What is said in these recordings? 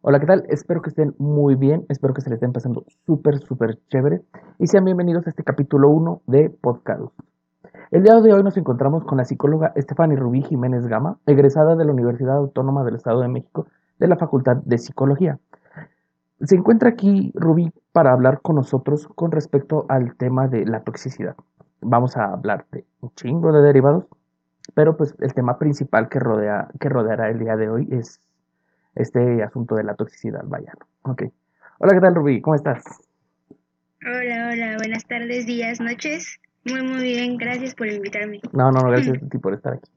Hola, ¿qué tal? Espero que estén muy bien, espero que se les estén pasando súper, súper chévere y sean bienvenidos a este capítulo 1 de Podcast. El día de hoy nos encontramos con la psicóloga Estefany Rubí Jiménez Gama, egresada de la Universidad Autónoma del Estado de México de la Facultad de Psicología. Se encuentra aquí Rubí para hablar con nosotros con respecto al tema de la toxicidad. Vamos a hablar de un chingo de derivados, pero pues el tema principal que, rodea, que rodeará el día de hoy es este asunto de la toxicidad, vaya. Ok. Hola, ¿qué tal, Rubí? ¿Cómo estás? Hola, hola, buenas tardes, días, noches. Muy, muy bien, gracias por invitarme. No, no, no, gracias a ti por estar aquí.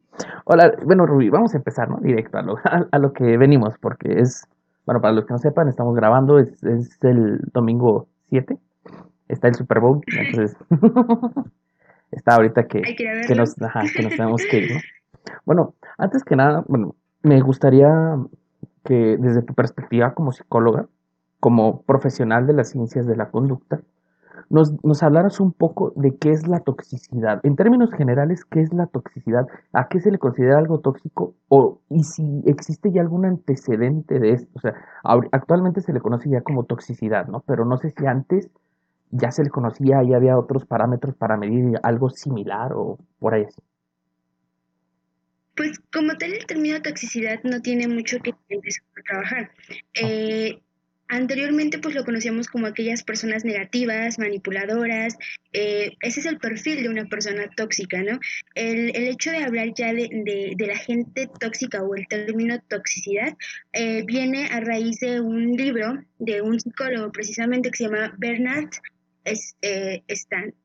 Hola, bueno, Rubí, vamos a empezar, ¿no? Directo a lo, a, lo que venimos, porque es, bueno, para los que no sepan, estamos grabando, es, es el domingo 7, está el Super Bowl, entonces está ahorita que, que, nos, ajá, que nos tenemos que ir, ¿no? Bueno, antes que nada, bueno, me gustaría que desde tu perspectiva como psicóloga, como profesional de las ciencias de la conducta, nos, nos, hablaras un poco de qué es la toxicidad. En términos generales, ¿qué es la toxicidad? ¿A qué se le considera algo tóxico? O, y si existe ya algún antecedente de esto. O sea, actualmente se le conoce ya como toxicidad, ¿no? Pero no sé si antes ya se le conocía y había otros parámetros para medir algo similar o por ahí así. Pues como tal el término toxicidad no tiene mucho que empezar a trabajar. Eh, anteriormente pues lo conocíamos como aquellas personas negativas, manipuladoras, eh, ese es el perfil de una persona tóxica, ¿no? El, el hecho de hablar ya de, de, la gente tóxica o el término toxicidad eh, viene a raíz de un libro de un psicólogo precisamente que se llama Bernard es, eh,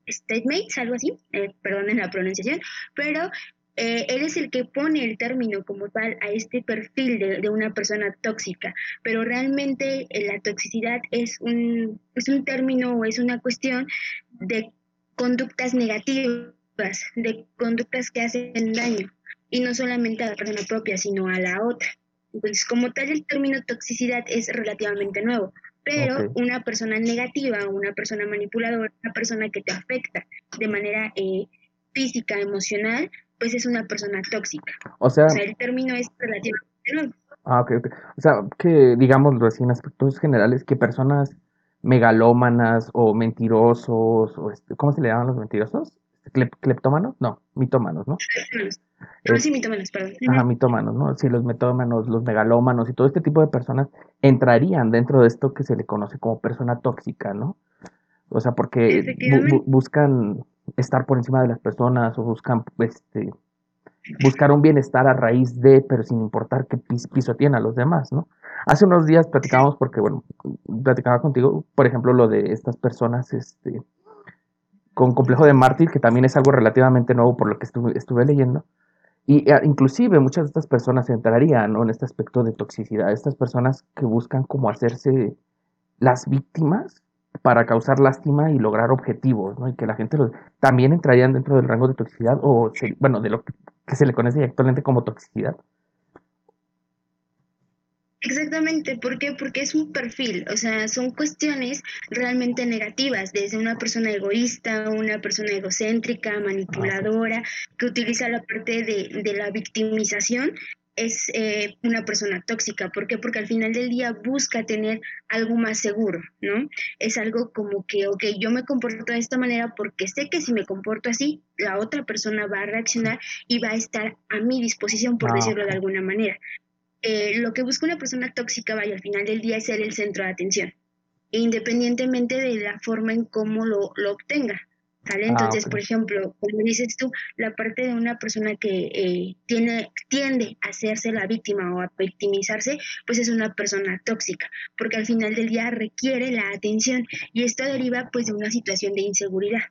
Statemates, algo así, eh, perdonen la pronunciación, pero eh, él es el que pone el término como tal a este perfil de, una persona tóxica, pero realmente eh, la toxicidad es un, es un término o es una cuestión de conductas negativas, de conductas que hacen daño, y no solamente a la persona propia, sino a la otra. Entonces, como tal, el término toxicidad es relativamente nuevo, pero una persona negativa, una persona manipuladora, una persona que te afecta de manera eh, física, emocional, pues es una persona tóxica. O sea, el término es relativamente Ah, ok, ok. O sea, que digamos así en aspectos generales, que personas megalómanas o mentirosos, o este, ¿cómo se le llaman los mentirosos? ¿Cleptómanos? No, mitómanos, ¿no? Ah, sí, mitómanos, perdón. Ajá, mitómanos, ¿no? Sí, los mitómanos, los megalómanos y todo este tipo de personas entrarían dentro de esto que se le conoce como persona tóxica, ¿no? O sea, porque buscan estar por encima de las personas o buscan este, buscar un bienestar a raíz de, pero sin importar pis pisoteen a los demás, ¿no? Hace unos días platicábamos, porque bueno, platicaba contigo, por ejemplo, lo de estas personas este, con complejo de mártir, que también es algo relativamente nuevo por lo que estuve, estuve leyendo. Y eh, inclusive muchas de estas personas entrarían en este aspecto de toxicidad, estas personas que buscan como hacerse las víctimas para causar lástima y lograr objetivos, ¿no? Y que la gente también entrarían dentro del rango de toxicidad o, bueno, de lo que se le conoce actualmente como toxicidad. Exactamente, ¿por qué? Porque es un perfil, o sea, son cuestiones realmente negativas, desde una persona egoísta, una persona egocéntrica, manipuladora, que utiliza la parte de, de la victimización es eh, una persona tóxica. ¿Por qué? Porque al final del día busca tener algo más seguro, ¿no? Es algo como que, ok, yo me comporto de esta manera porque sé que si me comporto así, la otra persona va a reaccionar y va a estar a mi disposición, por ah, decirlo de alguna manera. Eh, lo que busca una persona tóxica, vaya, al final del día es ser el centro de atención, independientemente de la forma en cómo lo, lo obtenga. Ah, Entonces, por ejemplo, como dices tú, la parte de una persona que eh, tiene, tiende a hacerse la víctima o a victimizarse, pues es una persona tóxica, porque al final del día requiere la atención y esto deriva pues de una situación de inseguridad.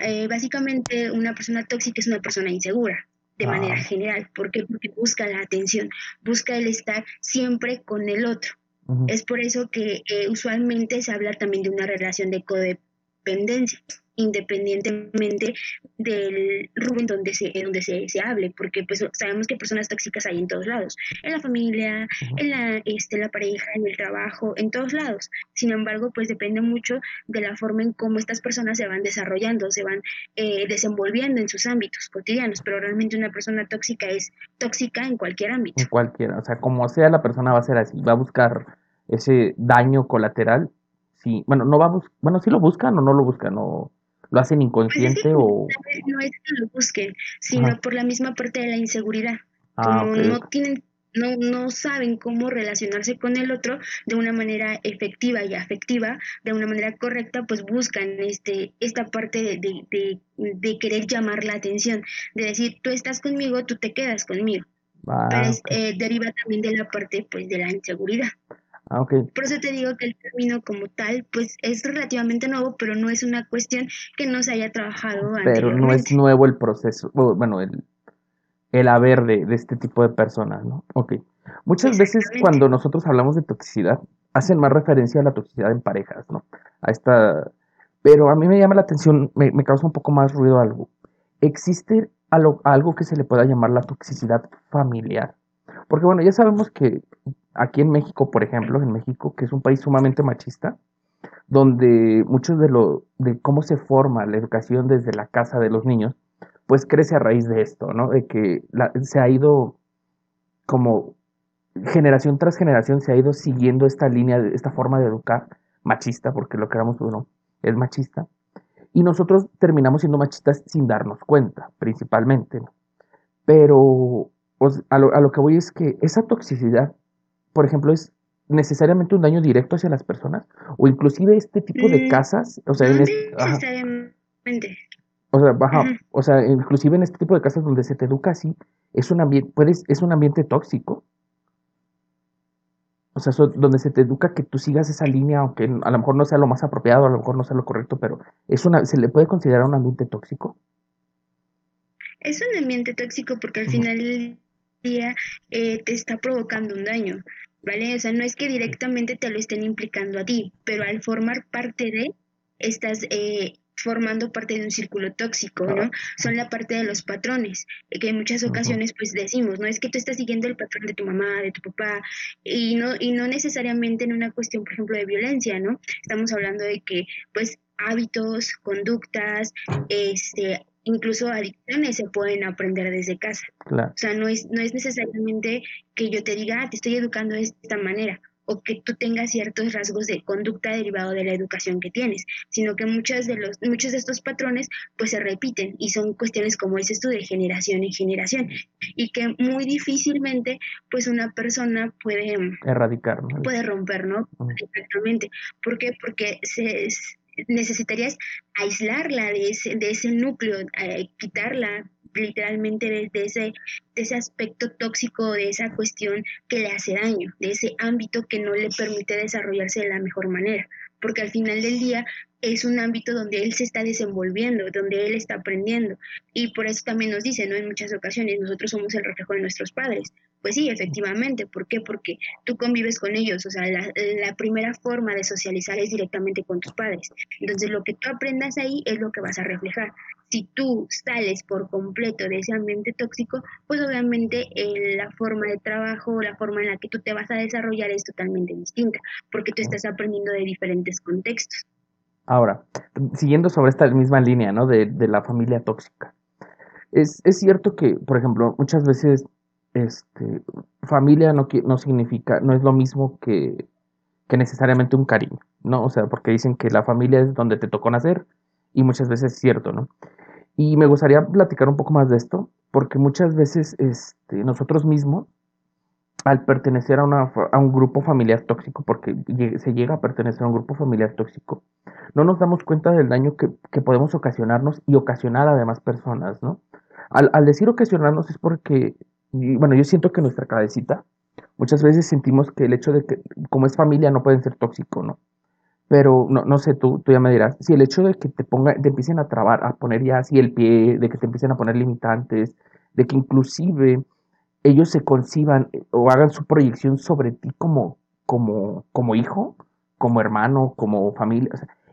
Eh, básicamente, una persona tóxica es una persona insegura de ah. manera general. ¿Por qué? Porque busca la atención, busca el estar siempre con el otro. Es por eso que eh, usualmente se habla también de una relación de codependencia independientemente del rubro en donde se, en donde se, se, hable, porque pues sabemos que personas tóxicas hay en todos lados, en la familia, en la, este, la pareja, en el trabajo, en todos lados. Sin embargo, pues depende mucho de la forma en cómo estas personas se van desarrollando, se van eh, desenvolviendo en sus ámbitos cotidianos, pero realmente una persona tóxica es tóxica en cualquier ámbito. En cualquiera, o sea, como sea la persona va a ser así, va a buscar ese daño colateral. Sí, bueno, no va bueno, sí lo buscan o no lo buscan, o lo hacen inconsciente pues o... No es que lo busquen, sino por la misma parte de la inseguridad. Ah, como no tienen no, no saben cómo relacionarse con el otro de una manera efectiva y afectiva, de una manera correcta, pues buscan este, esta parte de, de, querer llamar la atención, de decir, tú estás conmigo, tú te quedas conmigo. Ah, Pero eh, deriva también de la parte pues de la inseguridad. Ah, okay. Por eso te digo que el término como tal, pues es relativamente nuevo, pero no es una cuestión que no se haya trabajado Pero no es nuevo el proceso, bueno, el, el haber de, este tipo de personas, ¿no? Ok. Muchas veces cuando nosotros hablamos de toxicidad, hacen más referencia a la toxicidad en parejas, ¿no? A esta... Pero a mí me llama la atención, me, causa un poco más ruido algo. ¿Existe algo que se le pueda llamar la toxicidad familiar? Porque bueno, ya sabemos que aquí en México, por ejemplo, en México, que es un país sumamente machista, donde muchos de lo de cómo se forma la educación desde la casa de los niños pues crece a raíz de esto, ¿no? De que se ha ido como generación tras generación se ha ido siguiendo esta línea, esta forma de educar machista, porque lo que éramos uno es machista, y nosotros terminamos siendo machistas sin darnos cuenta, principalmente. ¿no? Pero pues, a, lo, que voy es que esa toxicidad, por ejemplo, es necesariamente un daño directo hacia las personas, o inclusive este tipo de mm, casas, o sea, no necesariamente. O sea, baja, o sea, inclusive en este tipo de casas donde se te educa así, es un ambiente, puedes, es un ambiente tóxico. O sea, donde se te educa que tú sigas esa línea, aunque a lo mejor no sea lo más apropiado, a lo mejor no sea lo correcto, pero es una, ¿se le puede considerar un ambiente tóxico? Es un ambiente tóxico porque al final día eh, te está provocando un daño, ¿vale? O sea, no es que directamente te lo estén implicando a ti, pero al formar parte de, estás eh, formando parte de un círculo tóxico, ¿no? Son la parte de los patrones, que en muchas ocasiones pues decimos, ¿no? Es que tú estás siguiendo el patrón de tu mamá, de tu papá, y no, y no necesariamente en una cuestión, por ejemplo, de violencia, ¿no? Estamos hablando de que pues hábitos, conductas, este, incluso adicciones se pueden aprender desde casa. O sea, no es, no es necesariamente que yo te diga, ah, te estoy educando de esta manera o que tú tengas ciertos rasgos de conducta derivado de la educación que tienes, sino que muchos de los muchos de estos patrones pues se repiten y son cuestiones como dices tú de generación en generación y que muy difícilmente pues una persona puede erradicar, puede romper, ¿no? Exactamente. ¿Por qué? Porque se necesitarías aislarla de ese, de ese núcleo, eh, quitarla literalmente desde ese, de ese aspecto tóxico, de esa cuestión que le hace daño, de ese ámbito que no le permite desarrollarse de la mejor manera, porque al final del día es un ámbito donde él se está desenvolviendo, donde él está aprendiendo. Y por eso también nos dice, ¿no? En muchas ocasiones, nosotros somos el reflejo de nuestros padres. Pues sí, efectivamente. ¿Por qué? Porque tú convives con ellos. O sea, la, primera forma de socializar es directamente con tus padres. Entonces, lo que tú aprendas ahí es lo que vas a reflejar si tú sales por completo de ese ambiente tóxico, pues obviamente eh, la forma de trabajo, la forma en la que tú te vas a desarrollar es totalmente distinta, porque tú estás aprendiendo de diferentes contextos. Ahora, siguiendo sobre esta misma línea, ¿no? De, la familia tóxica. Es, cierto que, por ejemplo, muchas veces este, familia no, significa, no es lo mismo que, que necesariamente un cariño, ¿no? O sea, porque dicen que la familia es donde te tocó nacer y muchas veces es cierto, ¿no? Y me gustaría platicar un poco más de esto, porque muchas veces este, nosotros mismos, al pertenecer a, una, a un grupo familiar tóxico, porque se llega a pertenecer a un grupo familiar tóxico, no nos damos cuenta del daño que, podemos ocasionarnos y ocasionar a demás personas, ¿no? Al, al decir ocasionarnos es porque, bueno, yo siento que nuestra cabecita, muchas veces sentimos que el hecho de que, como es familia, no pueden ser tóxicos, ¿no? Pero no, no sé, tú, tú ya me dirás, si el hecho de que te ponga, te empiecen a trabar, a poner ya así el pie, de que te empiecen a poner limitantes, de que inclusive ellos se conciban eh, o hagan su proyección sobre ti como, como, como hijo, como hermano, como familia,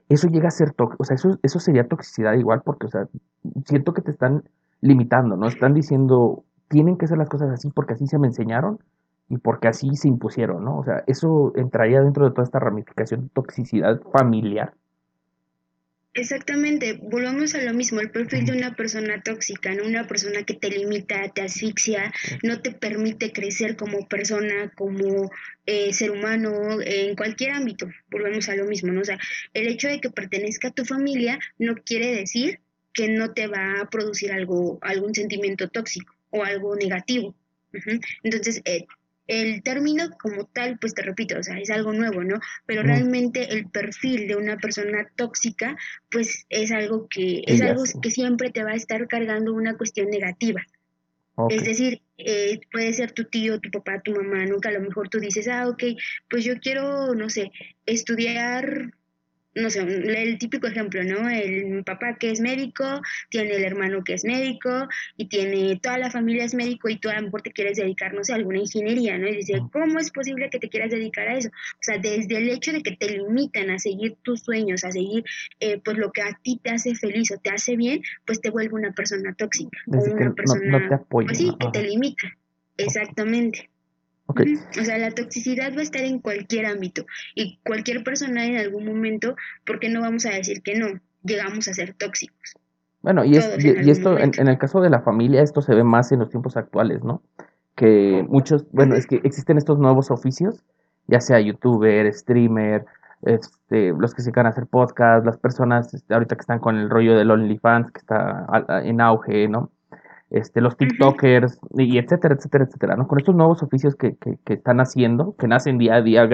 eso llega a ser tóxico, o sea, eso, eso sería toxicidad igual porque, o sea, siento que te están limitando, ¿no? Están diciendo, tienen que hacer las cosas así porque así se me enseñaron y porque así se impusieron, ¿no? O sea, eso entraría dentro de toda esta ramificación de toxicidad familiar. Exactamente, volvamos a lo mismo, el perfil de una persona tóxica, ¿no? Una persona que te limita, te asfixia, no te permite crecer como persona, como eh, ser humano, en cualquier ámbito, volvemos a lo mismo, ¿no? O sea, el hecho de que pertenezca a tu familia no quiere decir que no te va a producir algo, algún sentimiento tóxico o algo negativo. Entonces, eh, el término como tal, pues te repito, o sea, es algo nuevo, ¿no? Pero realmente el perfil de una persona tóxica, pues es algo que es algo que siempre te va a estar cargando una cuestión negativa. Es decir, eh, puede ser tu tío, tu papá, tu mamá, nunca a lo mejor tú dices, ah, ok, pues yo quiero, no sé, estudiar no sé, el típico ejemplo, ¿no? El papá que es médico, tiene el hermano que es médico y tiene toda la familia es médico y tú a lo mejor te quieres dedicar, no sé, a alguna ingeniería, ¿no? Y dice, ¿cómo es posible que te quieras dedicar a eso? O sea, desde el hecho de que te limitan a seguir tus sueños, a seguir eh, pues lo que a ti te hace feliz o te hace bien, pues te vuelve una persona tóxica o una persona no, te apoya, pues sí, que te limita. Exactamente. O sea, la toxicidad va a estar en cualquier ámbito y cualquier persona en algún momento, ¿por qué no vamos a decir que no? Llegamos a ser tóxicos. Bueno, y, y, esto, en, el caso de la familia, esto se ve más en los tiempos actuales, ¿no? Que muchos, bueno, es que existen estos nuevos oficios, ya sea youtuber, streamer, este, los que se quieren hacer podcast, las personas este, ahorita que están con el rollo del OnlyFans, que está en auge, ¿no? Este, los TikTokers, y etcétera, etcétera, etcétera, ¿no? Con estos nuevos oficios que, que, que, están haciendo, que nacen día a día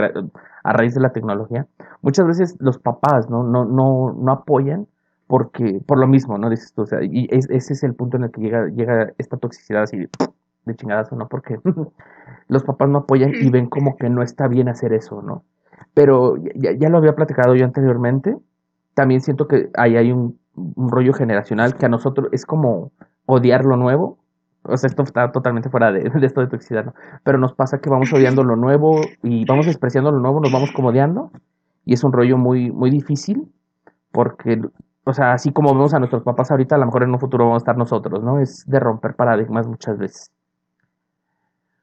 a raíz de la tecnología, muchas veces los papás, ¿no? No, no, no apoyan porque, por lo mismo, ¿no? Dices tú, o sea, y ese es el punto en el que llega, llega esta toxicidad así de chingadazo, ¿no? Porque los papás no apoyan y ven como que no está bien hacer eso, ¿no? Pero ya, ya lo había platicado yo anteriormente, también siento que ahí hay un, un rollo generacional que a nosotros es como odiar lo nuevo. O sea, esto está totalmente fuera de, esto de toxicidad, ¿no? Pero nos pasa que vamos odiando lo nuevo y vamos despreciando lo nuevo, nos vamos como odiando. Y es un rollo muy, muy difícil porque, o sea, así como vemos a nuestros papás ahorita, a lo mejor en un futuro vamos a estar nosotros, ¿no? Es de romper paradigmas muchas veces.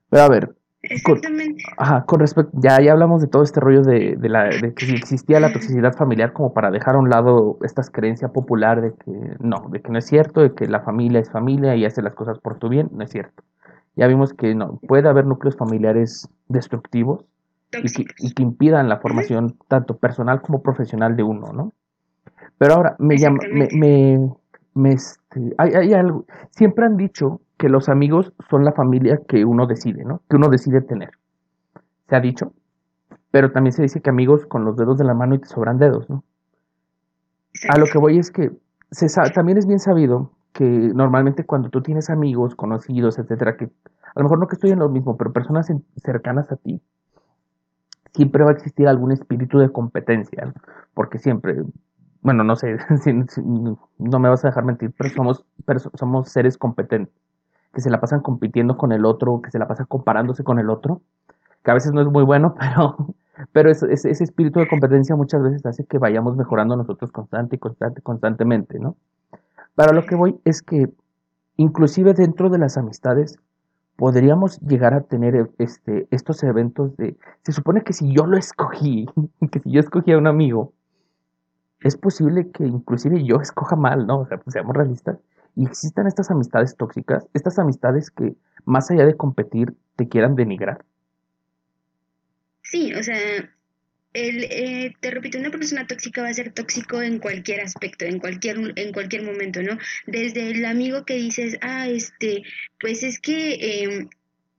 Pero a ver, Exactamente. Con, ajá, con respecto, ya, ya hablamos de todo este rollo de, de, la, de que si existía la toxicidad familiar como para dejar a un lado esta creencia popular de que no, de que no es cierto, de que la familia es familia y hace las cosas por tu bien, no es cierto. Ya vimos que no, puede haber núcleos familiares destructivos y que, y que, impidan la formación tanto personal como profesional de uno, ¿no? Pero ahora me llama, me, me, me este, hay, hay algo, siempre han dicho que los amigos son la familia que uno decide, ¿no? Que uno decide tener. Se ha dicho. Pero también se dice que amigos con los dedos de la mano y te sobran dedos, ¿no? A lo que voy es que se también es bien sabido que normalmente cuando tú tienes amigos, conocidos, etcétera, que a lo mejor no que estoy en lo mismo, pero personas cercanas a ti, siempre va a existir algún espíritu de competencia, ¿no? porque siempre, bueno, no sé, no me vas a dejar mentir, pero somos, pero somos seres competentes que se la pasan compitiendo con el otro, que se la pasan comparándose con el otro, que a veces no es muy bueno, pero, pero ese, espíritu de competencia muchas veces hace que vayamos mejorando nosotros constante y constante, constantemente, ¿no? Para lo que voy es que inclusive dentro de las amistades podríamos llegar a tener este, estos eventos de, se supone que si yo lo escogí, que si yo escogí a un amigo, es posible que inclusive yo escoja mal, ¿no? O sea, pues seamos realistas y existan estas amistades tóxicas, estas amistades que más allá de competir te quieran denigrar. Sí, o sea, el, eh, te repito, una persona tóxica va a ser tóxico en cualquier aspecto, en cualquier, en cualquier momento, ¿no? Desde el amigo que dices, ah, este, pues es que em,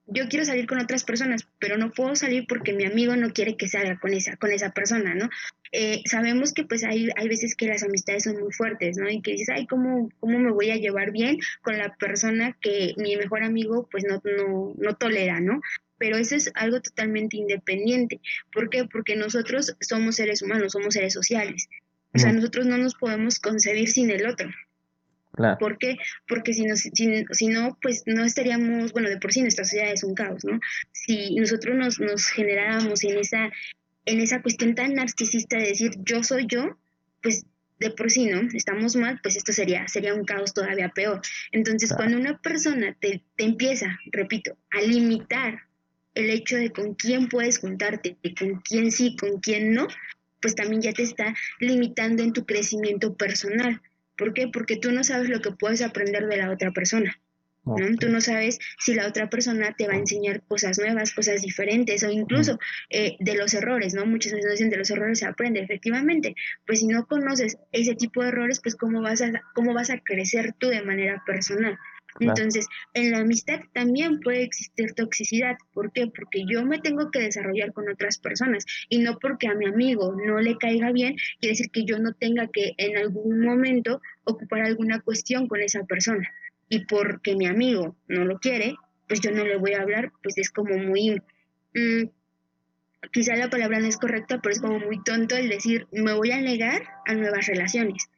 yo quiero salir con otras personas, pero no puedo salir porque mi amigo no quiere que salga con esa, con esa persona, ¿no? Eh, sabemos que pues hay, hay veces que las amistades son muy fuertes, ¿no? Y que dices, ay, ¿cómo, ¿cómo me voy a llevar bien con la persona que mi mejor amigo pues no, no, no tolera, ¿no? Pero eso es algo totalmente independiente. ¿Por qué? Porque nosotros somos seres humanos, somos seres sociales. O sea, nosotros no nos podemos concebir sin el otro. Claro. ¿Por qué? Porque si, nos, si, no, pues no estaríamos, bueno, de por sí nuestra sociedad es un caos, ¿no? Si nosotros nos, nos generáramos en esa, en esa cuestión tan narcisista de decir yo soy yo, pues de por sí, ¿no? Estamos mal, pues esto sería, sería un caos todavía peor. Entonces, cuando una persona te, te, empieza, repito, a limitar el hecho de con quién puedes juntarte, de con quién sí, con quién no, pues también ya te está limitando en tu crecimiento personal. ¿Por qué? Porque tú no sabes lo que puedes aprender de la otra persona. ¿no? Tú no sabes si la otra persona te va a enseñar cosas nuevas, cosas diferentes o incluso eh, de los errores, ¿no? Muchas veces dicen de los errores se aprende, efectivamente. Pues si no conoces ese tipo de errores, pues cómo vas a, cómo vas a crecer tú de manera personal. Entonces, en la amistad también puede existir toxicidad. ¿Por qué? Porque yo me tengo que desarrollar con otras personas y no porque a mi amigo no le caiga bien, quiere decir que yo no tenga que en algún momento ocupar alguna cuestión con esa persona. Y porque mi amigo no lo quiere, pues yo no le voy a hablar, pues es como muy... Mm, quizá la palabra no es correcta, pero es como muy tonto el decir, me voy a negar a nuevas relaciones.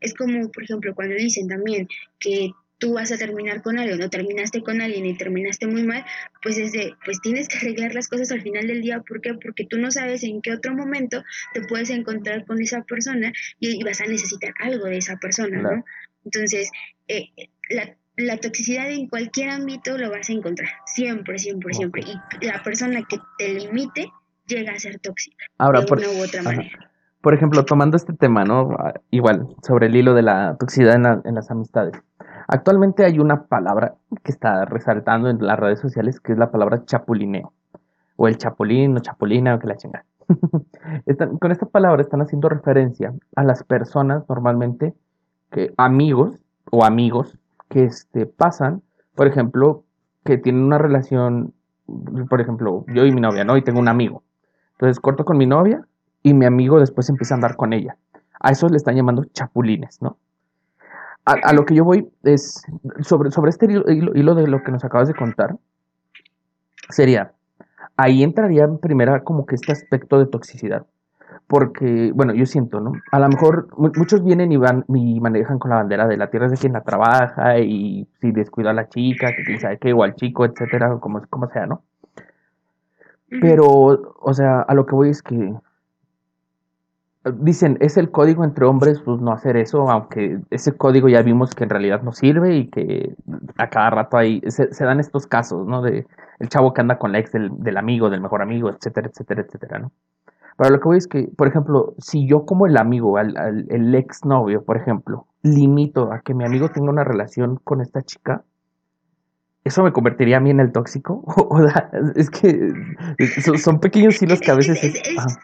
Es como, por ejemplo, cuando dicen también que tú vas a terminar con alguien no terminaste con alguien y terminaste muy mal, pues es de, pues tienes que arreglar las cosas al final del día. ¿Por qué? Porque tú no sabes en qué otro momento te puedes encontrar con esa persona y, vas a necesitar algo de esa persona, ¿no? Entonces, eh, la, la, toxicidad en cualquier ámbito lo vas a encontrar, siempre, siempre, siempre. Y la persona que te limite llega a ser tóxica Ahora, de una u otra manera. Por ejemplo, tomando este tema, ¿no? Igual, sobre el hilo de la toxicidad en, en las amistades. Actualmente hay una palabra que está resaltando en las redes sociales que es la palabra chapulineo. O el chapulín o chapulina o que la chingada. con esta palabra están haciendo referencia a las personas normalmente que amigos o amigos que este, pasan, por ejemplo, que tienen una relación, por ejemplo, yo y mi novia, ¿no? Y tengo un amigo. Entonces corto con mi novia y mi amigo después empieza a andar con ella. A eso le están llamando chapulines, ¿no? a, lo que yo voy es, sobre, sobre este hilo, de lo que nos acabas de contar, sería, ahí entraría en primera como que este aspecto de toxicidad. Porque, bueno, yo siento, ¿no? A lo mejor muchos vienen y van y manejan con la bandera de la tierra es de quien la trabaja y si descuida a la chica, que quién sabe qué, o al chico, etcétera, como, como sea, ¿no? Pero, o sea, a lo que voy es que dicen, es el código entre hombres, pues no hacer eso, aunque ese código ya vimos que en realidad no sirve y que a cada rato hay, se, dan estos casos, ¿no? De el chavo que anda con la ex del, amigo, del mejor amigo, etcétera, etcétera, etcétera, ¿no? Pero lo que voy es que, por ejemplo, si yo como el amigo, al, el ex novio, por ejemplo, limito a que mi amigo tenga una relación con esta chica, ¿eso me convertiría a mí en el tóxico? O, es que son, pequeños hilos que a veces... Es,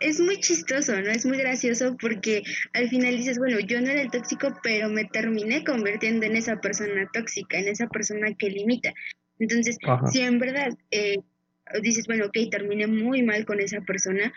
es muy chistoso, ¿no? Es muy gracioso porque al final dices, bueno, yo no era el tóxico, pero me terminé convirtiendo en esa persona tóxica, en esa persona que limita. Entonces, si en verdad eh, dices, bueno, ok, terminé muy mal con esa persona,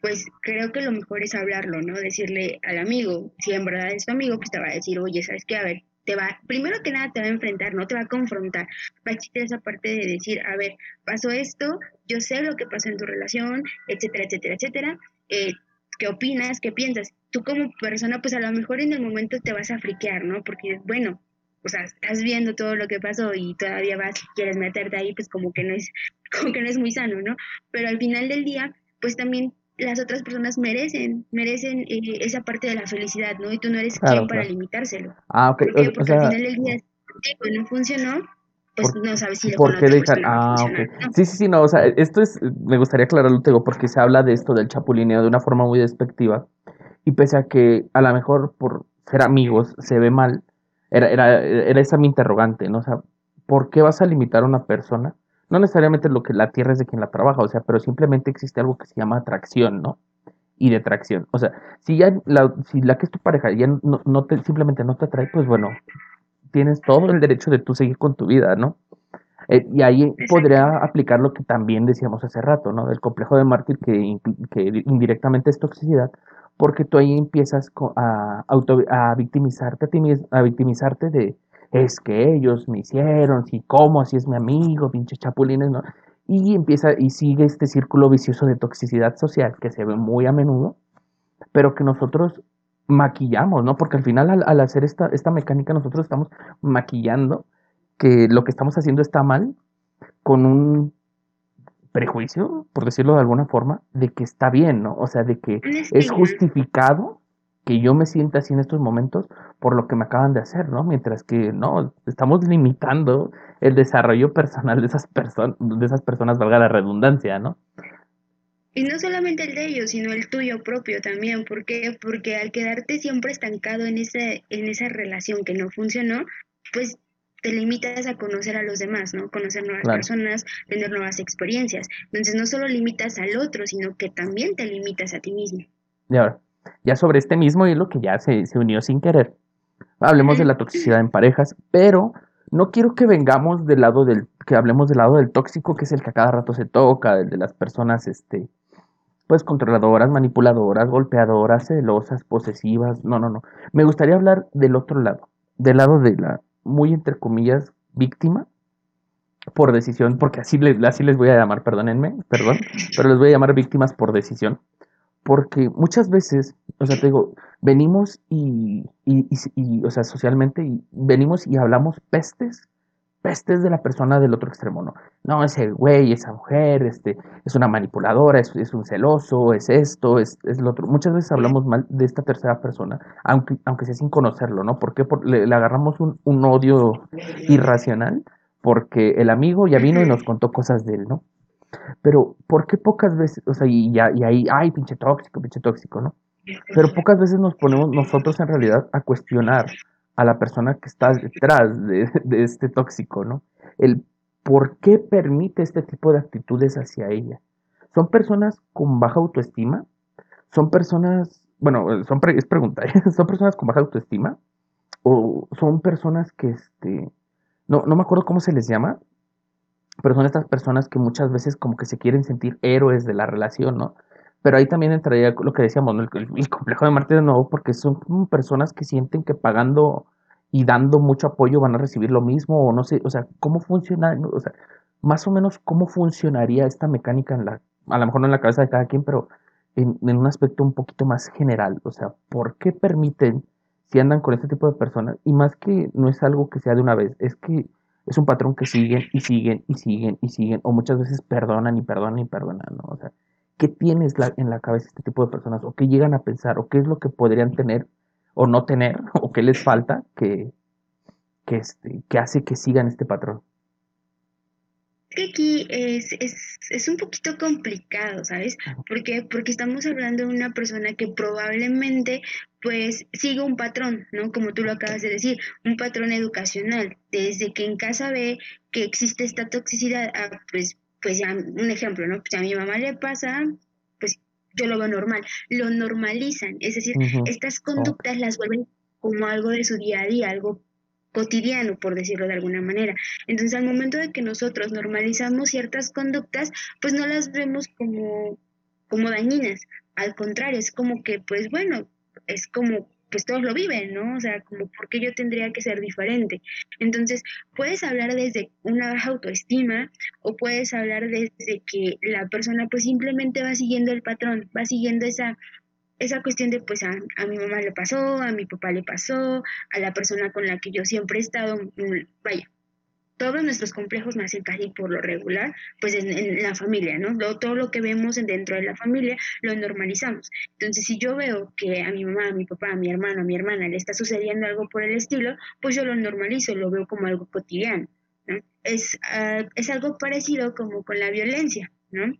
pues creo que lo mejor es hablarlo, ¿no? Decirle al amigo, si en verdad es tu amigo, pues te va a decir, oye, ¿sabes qué? A ver, te va, primero que nada te va a enfrentar, no te va a confrontar, va a existir esa parte de decir, a ver, pasó esto, yo sé lo que pasó en tu relación, etcétera, etcétera, etcétera, eh, ¿qué opinas? ¿Qué piensas? Tú como persona, pues a lo mejor en el momento te vas a friquear, ¿no? Porque, bueno, o sea, estás viendo todo lo que pasó y todavía vas, quieres meterte ahí, pues como que no es, como que no es muy sano, ¿no? Pero al final del día, pues también las otras personas merecen, merecen eh, esa parte de la felicidad, ¿no? Y tú no eres quien para limitárselo. Ah, ok. Porque, porque al final del día, si no funcionó, pues no sabes si ¿Por qué dejar? Ah, ok. Sí, sí, sí, no, o sea, esto es, me gustaría aclararlo, Tego, porque se habla de esto del chapulineo de una forma muy despectiva. Y pese a que a lo mejor por ser amigos se ve mal, era, era, era esa mi interrogante, ¿no? O sea, ¿por qué vas a limitar a una persona no necesariamente lo que la tierra es de quien la trabaja, o sea, pero simplemente existe algo que se llama atracción, ¿no? Y de tracción. O sea, si ya la, si la que es tu pareja ya no, no te, simplemente no te atrae, pues bueno, tienes todo el derecho de tú seguir con tu vida, ¿no? Eh, y ahí podría aplicar lo que también decíamos hace rato, ¿no? Del complejo de mártir que, que indirectamente es toxicidad, porque tú ahí empiezas a, auto, a victimizarte a ti a victimizarte de, es que ellos me hicieron, si cómo, si es mi amigo, pinches chapulines, ¿no? Y empieza y sigue este círculo vicioso de toxicidad social que se ve muy a menudo, pero que nosotros maquillamos, ¿no? Porque al final al, hacer esta, esta mecánica nosotros estamos maquillando que lo que estamos haciendo está mal con un prejuicio, por decirlo de alguna forma, de que está bien, ¿no? O sea, de que es justificado que yo me sienta así en estos momentos por lo que me acaban de hacer, ¿no? Mientras que no, estamos limitando el desarrollo personal de esas personas, de esas personas, valga la redundancia, ¿no? Y no solamente el de ellos, sino el tuyo propio también, ¿por qué? Porque al quedarte siempre estancado en ese en esa relación que no funcionó, pues te limitas a conocer a los demás, ¿no? Conocer nuevas personas, tener nuevas experiencias. Entonces no solo limitas al otro, sino que también te limitas a ti mismo. Y ahora, ya sobre este mismo hilo que ya se, se unió sin querer, hablemos de la toxicidad en parejas, pero no quiero que vengamos del lado del, que hablemos del lado del tóxico, que es el que a cada rato se toca, el de las personas, este, pues controladoras, manipuladoras, golpeadoras, celosas, posesivas. No, no, no. Me gustaría hablar del otro lado, del lado de la muy entre comillas víctima por decisión, porque así les, así les voy a llamar, perdónenme, perdón, pero les voy a llamar víctimas por decisión, porque muchas veces, o sea, te digo, venimos y, y, y, o sea, socialmente, y venimos y hablamos pestes pestes de la persona del otro extremo, ¿no? No, ese güey, esa mujer, este, es una manipuladora, es, es un celoso, es esto, es, es, lo otro. Muchas veces hablamos mal de esta tercera persona, aunque, aunque sea sin conocerlo, ¿no? Porque le, le, agarramos un, un, odio irracional porque el amigo ya vino y nos contó cosas de él, ¿no? Pero, ¿por qué pocas veces, o sea, y, y ahí, ay, pinche tóxico, pinche tóxico, ¿no? Pero pocas veces nos ponemos nosotros en realidad a cuestionar a la persona que está detrás de, este tóxico, ¿no? El por qué permite este tipo de actitudes hacia ella. ¿Son personas con baja autoestima? ¿Son personas, bueno, son es pregunta, ¿eh? ¿son personas con baja autoestima? ¿O son personas que, este, no, no me acuerdo cómo se les llama, pero son estas personas que muchas veces como que se quieren sentir héroes de la relación, ¿no? Pero ahí también entraría lo que decíamos, el, complejo de Marte de nuevo, porque son personas que sienten que pagando y dando mucho apoyo van a recibir lo mismo, o no sé, o sea, cómo funciona, o sea, más o menos cómo funcionaría esta mecánica en la, a lo mejor no en la cabeza de cada quien, pero en, en un aspecto un poquito más general, o sea, ¿por qué permiten si andan con este tipo de personas? Y más que no es algo que sea de una vez, es que es un patrón que siguen y siguen y siguen y siguen, o muchas veces perdonan y perdonan y perdonan. O sea, qué tienes en la cabeza este tipo de personas o qué llegan a pensar o qué es lo que podrían tener o no tener o qué les falta que, que, este, que hace que sigan este patrón. Que aquí es, es, es, un poquito complicado, ¿sabes? Porque, porque estamos hablando de una persona que probablemente pues sigue un patrón, ¿no? Como tú lo acabas de decir, un patrón educacional. Desde que en casa ve que existe esta toxicidad, ah, pues pues ya un ejemplo, ¿no? Pues a mi mamá le pasa, pues yo lo veo normal, lo normalizan, es decir, estas conductas las vuelven como algo de su día a día, algo cotidiano, por decirlo de alguna manera. Entonces, al momento de que nosotros normalizamos ciertas conductas, pues no las vemos como, como dañinas, al contrario, es como que, pues bueno, es como pues todos lo viven, ¿no? O sea, como por qué yo tendría que ser diferente. Entonces, puedes hablar desde una baja autoestima o puedes hablar desde que la persona pues simplemente va siguiendo el patrón, va siguiendo esa esa cuestión de pues a, a, mi mamá le pasó, a mi papá le pasó, a la persona con la que yo siempre he estado, mm, vaya, todos nuestros complejos nacen casi por lo regular, pues en, la familia, ¿no? todo lo que vemos dentro de la familia lo normalizamos. Entonces, si yo veo que a mi mamá, a mi papá, a mi hermano, a mi hermana le está sucediendo algo por el estilo, pues yo lo normalizo, lo veo como algo cotidiano. ¿no? Es, uh, es algo parecido como con la violencia. ¿No?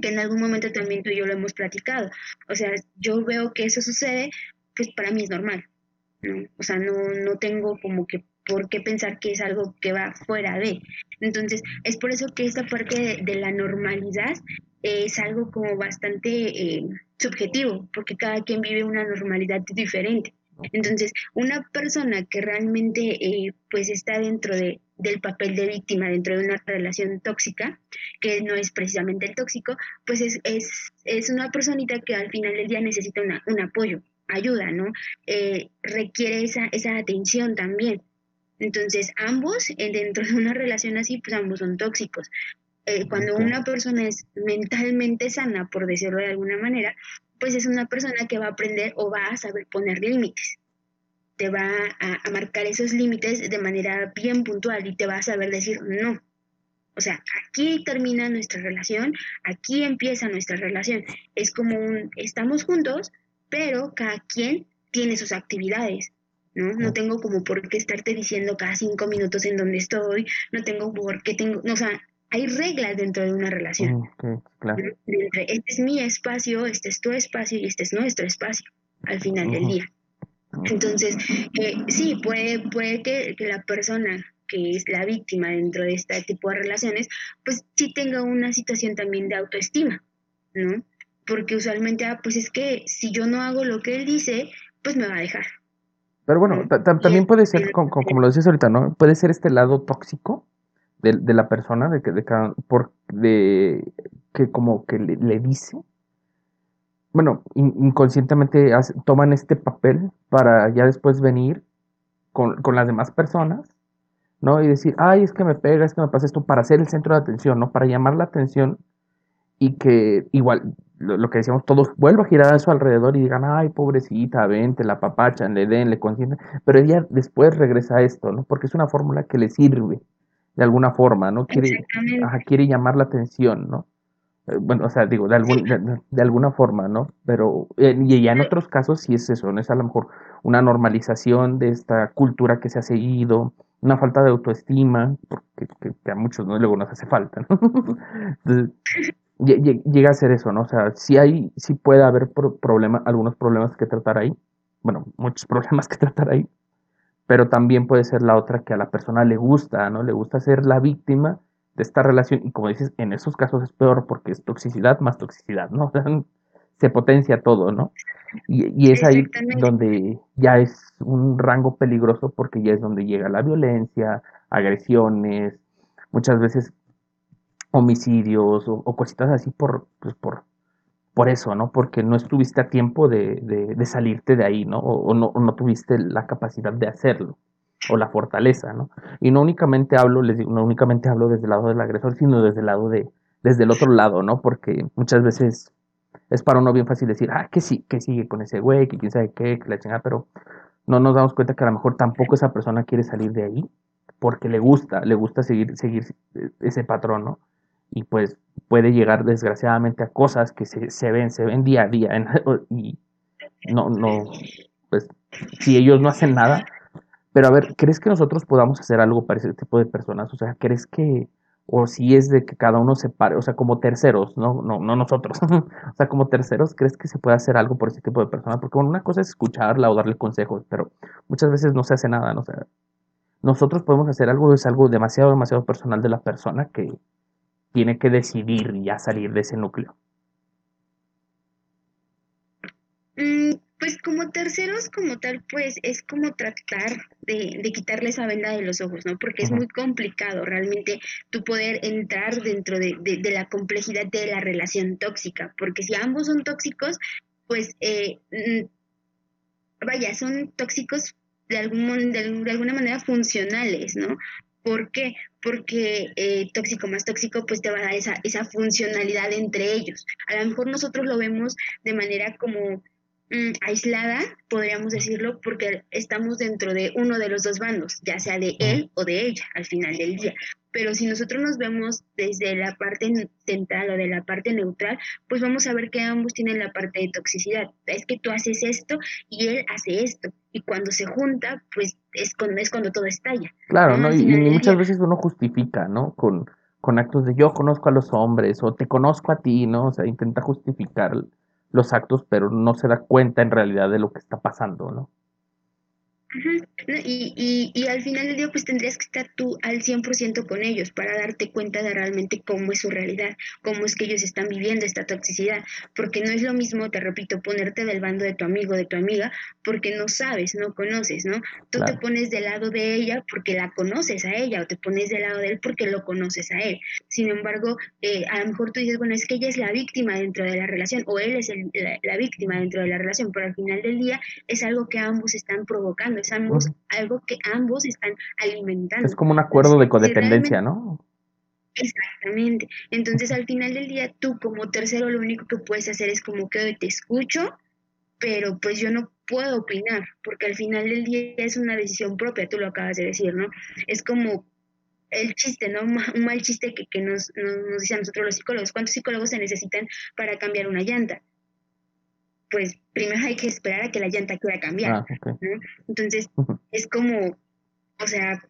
Que en algún momento también tú y yo lo hemos platicado. O sea, yo veo que eso sucede, pues para mí es normal, ¿no? O sea, no, no tengo como que por qué pensar que es algo que va fuera de. Entonces, es por eso que esta parte de, la normalidad es algo como bastante eh, subjetivo, porque cada quien vive una normalidad diferente. Entonces, una persona que realmente eh, pues está dentro de, del papel de víctima, dentro de una relación tóxica, que no es precisamente el tóxico, pues es, es, es una personita que al final del día necesita un apoyo, ayuda, ¿no? Eh, requiere esa, esa atención también. Entonces, ambos, eh, dentro de una relación así, pues ambos son tóxicos. Eh, cuando una persona es mentalmente sana, por decirlo de alguna manera, pues es una persona que va a aprender o va a saber poner límites. Te va a, marcar esos límites de manera bien puntual y te va a saber decir no. O sea, aquí termina nuestra relación, aquí empieza nuestra relación. Es como un, estamos juntos, pero cada quien tiene sus actividades. ¿no? No tengo como por qué estarte diciendo cada cinco minutos en dónde estoy, no tengo por qué tengo, no, o sea, hay reglas dentro de una relación. Este es mi espacio, este es tu espacio y este es nuestro espacio al final del día. Entonces, eh, sí, puede, puede que, la persona que es la víctima dentro de este tipo de relaciones, pues sí tenga una situación también de autoestima, ¿no? Porque usualmente, ah, pues es que si yo no hago lo que él dice, pues me va a dejar. Pero bueno, también puede ser, como, como, lo decías ahorita, ¿no? Puede ser este lado tóxico de, de la persona, de que, de, por, de que como que le, dice, bueno, inconscientemente toman este papel para ya después venir con, con, las demás personas, ¿no? Y decir, ay, es que me pega, es que me pasa esto, para ser el centro de atención, ¿no? Para llamar la atención y que igual, lo, que decíamos, todos vuelvan a girar a su alrededor y digan, ay, pobrecita, vente, la papachan, le den, le consienten, pero ella después regresa a esto, ¿no? Porque es una fórmula que le sirve de alguna forma, ¿no? Quiere, quiere llamar la atención, ¿no? Eh, bueno, o sea, digo, de, algún, de, alguna forma, ¿no? Pero, eh, y ya en otros casos sí es eso, ¿no? Es a lo mejor una normalización de esta cultura que se ha seguido, una falta de autoestima, porque que, a muchos ¿no? luego nos hace falta, ¿no? llega a ser eso, ¿no? O sea, sí hay, sí puede haber problemas, algunos problemas que tratar ahí, bueno, muchos problemas que tratar ahí, pero también puede ser la otra que a la persona le gusta, ¿no? Le gusta ser la víctima de esta relación y como dices, en esos casos es peor porque es toxicidad más toxicidad, ¿no? se potencia todo, ¿no? Y, es ahí donde ya es un rango peligroso porque ya es donde llega la violencia, agresiones, muchas veces homicidios o, cositas así por, pues por, por eso, ¿no? Porque no estuviste a tiempo de, de, salirte de ahí, ¿no? O, no, no tuviste la capacidad de hacerlo o la fortaleza, ¿no? Y no únicamente hablo, les digo, no únicamente hablo desde el lado del agresor, sino desde el lado de, desde el otro lado, ¿no? Porque muchas veces es para uno bien fácil decir, ah, que sí, que sigue con ese güey, que quién sabe qué, que la chingada, pero no nos damos cuenta que a lo mejor tampoco esa persona quiere salir de ahí porque le gusta, le gusta seguir, seguir ese patrón, ¿no? y pues puede llegar desgraciadamente a cosas que se, se ven, se ven día a día y no, no, pues si ellos no hacen nada, pero a ver, ¿crees que nosotros podamos hacer algo para ese tipo de personas? O sea, ¿crees que, o si es de que cada uno se pare, o sea, como terceros, no, no, no nosotros, o sea, como terceros, ¿crees que se puede hacer algo por ese tipo de personas? Porque bueno, una cosa es escucharla o darle consejos, pero muchas veces no se hace nada, ¿no? O sea, nosotros podemos hacer algo, es algo demasiado, demasiado personal de la persona que, tiene que decidir ya salir de ese núcleo? Mm, pues como terceros, como tal, pues es como tratar de, de quitarle esa venda de los ojos, ¿no? Porque es muy complicado realmente tu poder entrar dentro de, de, la complejidad de la relación tóxica, porque si ambos son tóxicos, pues eh, mm, vaya, son tóxicos de, algún, de, alguna manera funcionales, ¿no? ¿Por qué? Porque eh, tóxico más tóxico pues te va a dar esa, esa funcionalidad entre ellos. A lo mejor nosotros lo vemos de manera como mm, aislada, podríamos decirlo, porque estamos dentro de uno de los dos bandos, ya sea de él o de ella al final del día. Pero si nosotros nos vemos desde la parte central o de la parte neutral, pues vamos a ver que ambos tienen la parte de toxicidad. Es que tú haces esto y él hace esto. Y cuando se junta, pues es cuando, es cuando todo estalla. Claro, ¿no? Y, muchas veces uno justifica, ¿no? Con, con actos de yo conozco a los hombres o te conozco a ti, ¿no? O sea, intenta justificar los actos, pero no se da cuenta en realidad de lo que está pasando, ¿no? Y, y, y, al final del día pues tendrías que estar tú al 100% con ellos para darte cuenta de realmente cómo es su realidad, cómo es que ellos están viviendo esta toxicidad, porque no es lo mismo, te repito, ponerte del bando de tu amigo, de tu amiga, porque no sabes, no conoces, ¿no? Tú te pones del lado de ella porque la conoces a ella o te pones del lado de él porque lo conoces a él. Sin embargo, eh, a lo mejor tú dices, bueno, es que ella es la víctima dentro de la relación o él es la, la víctima dentro de la relación, pero al final del día es algo que ambos están provocando es algo que ambos están alimentando. Es como un acuerdo de codependencia, ¿no? Exactamente. Entonces, al final del día, tú como tercero, lo único que puedes hacer es como que te escucho, pero pues yo no puedo opinar, porque al final del día es una decisión propia, tú lo acabas de decir, ¿no? Es como el chiste, ¿no? Un mal chiste que, que nos, nos, dicen a nosotros los psicólogos. ¿Cuántos psicólogos se necesitan para cambiar una llanta? Pues primero hay que esperar a que la llanta quiera cambiar. Ah, Entonces, es como, o sea,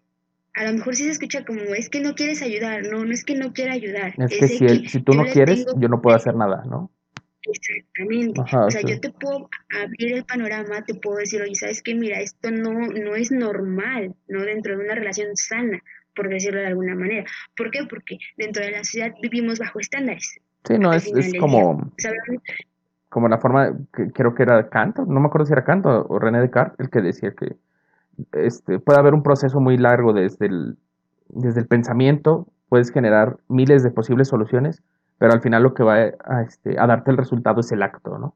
a lo mejor sí se escucha como, es que no quieres ayudar, no, no es que no quiera ayudar. Es, que, si, si tú no quieres, yo no puedo hacer nada, ¿no? Exactamente. o sea, yo te puedo abrir el panorama, te puedo decir, oye, ¿sabes qué? Mira, esto no, no es normal, ¿no? Dentro de una relación sana, por decirlo de alguna manera. ¿Por qué? Porque dentro de la sociedad vivimos bajo estándares. Sí, no, es, es como, como la forma, que creo que era Kant, no me acuerdo si era Kant o, René Descartes, el que decía que este, puede haber un proceso muy largo desde el, desde el pensamiento, puedes generar miles de posibles soluciones, pero al final lo que va a, este, a darte el resultado es el acto, ¿no?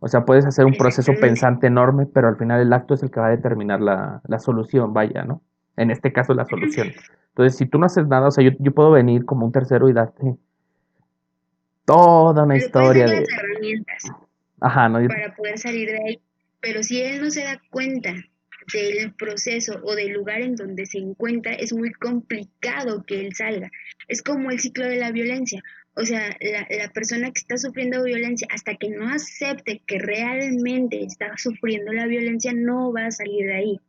O sea, puedes hacer un proceso pensante enorme, pero al final el acto es el que va a determinar la, la solución, vaya, ¿no? En este caso, la solución. Entonces, si tú no haces nada, o sea, yo, yo puedo venir como un tercero y darte toda una historia de... herramientas Ajá, ¿no? para poder salir de ahí. Pero si él no se da cuenta del proceso o del lugar en donde se encuentra, es muy complicado que él salga. Es como el ciclo de la violencia. O sea, la, la, persona que está sufriendo violencia, hasta que no acepte que realmente está sufriendo la violencia, no va a salir de ahí.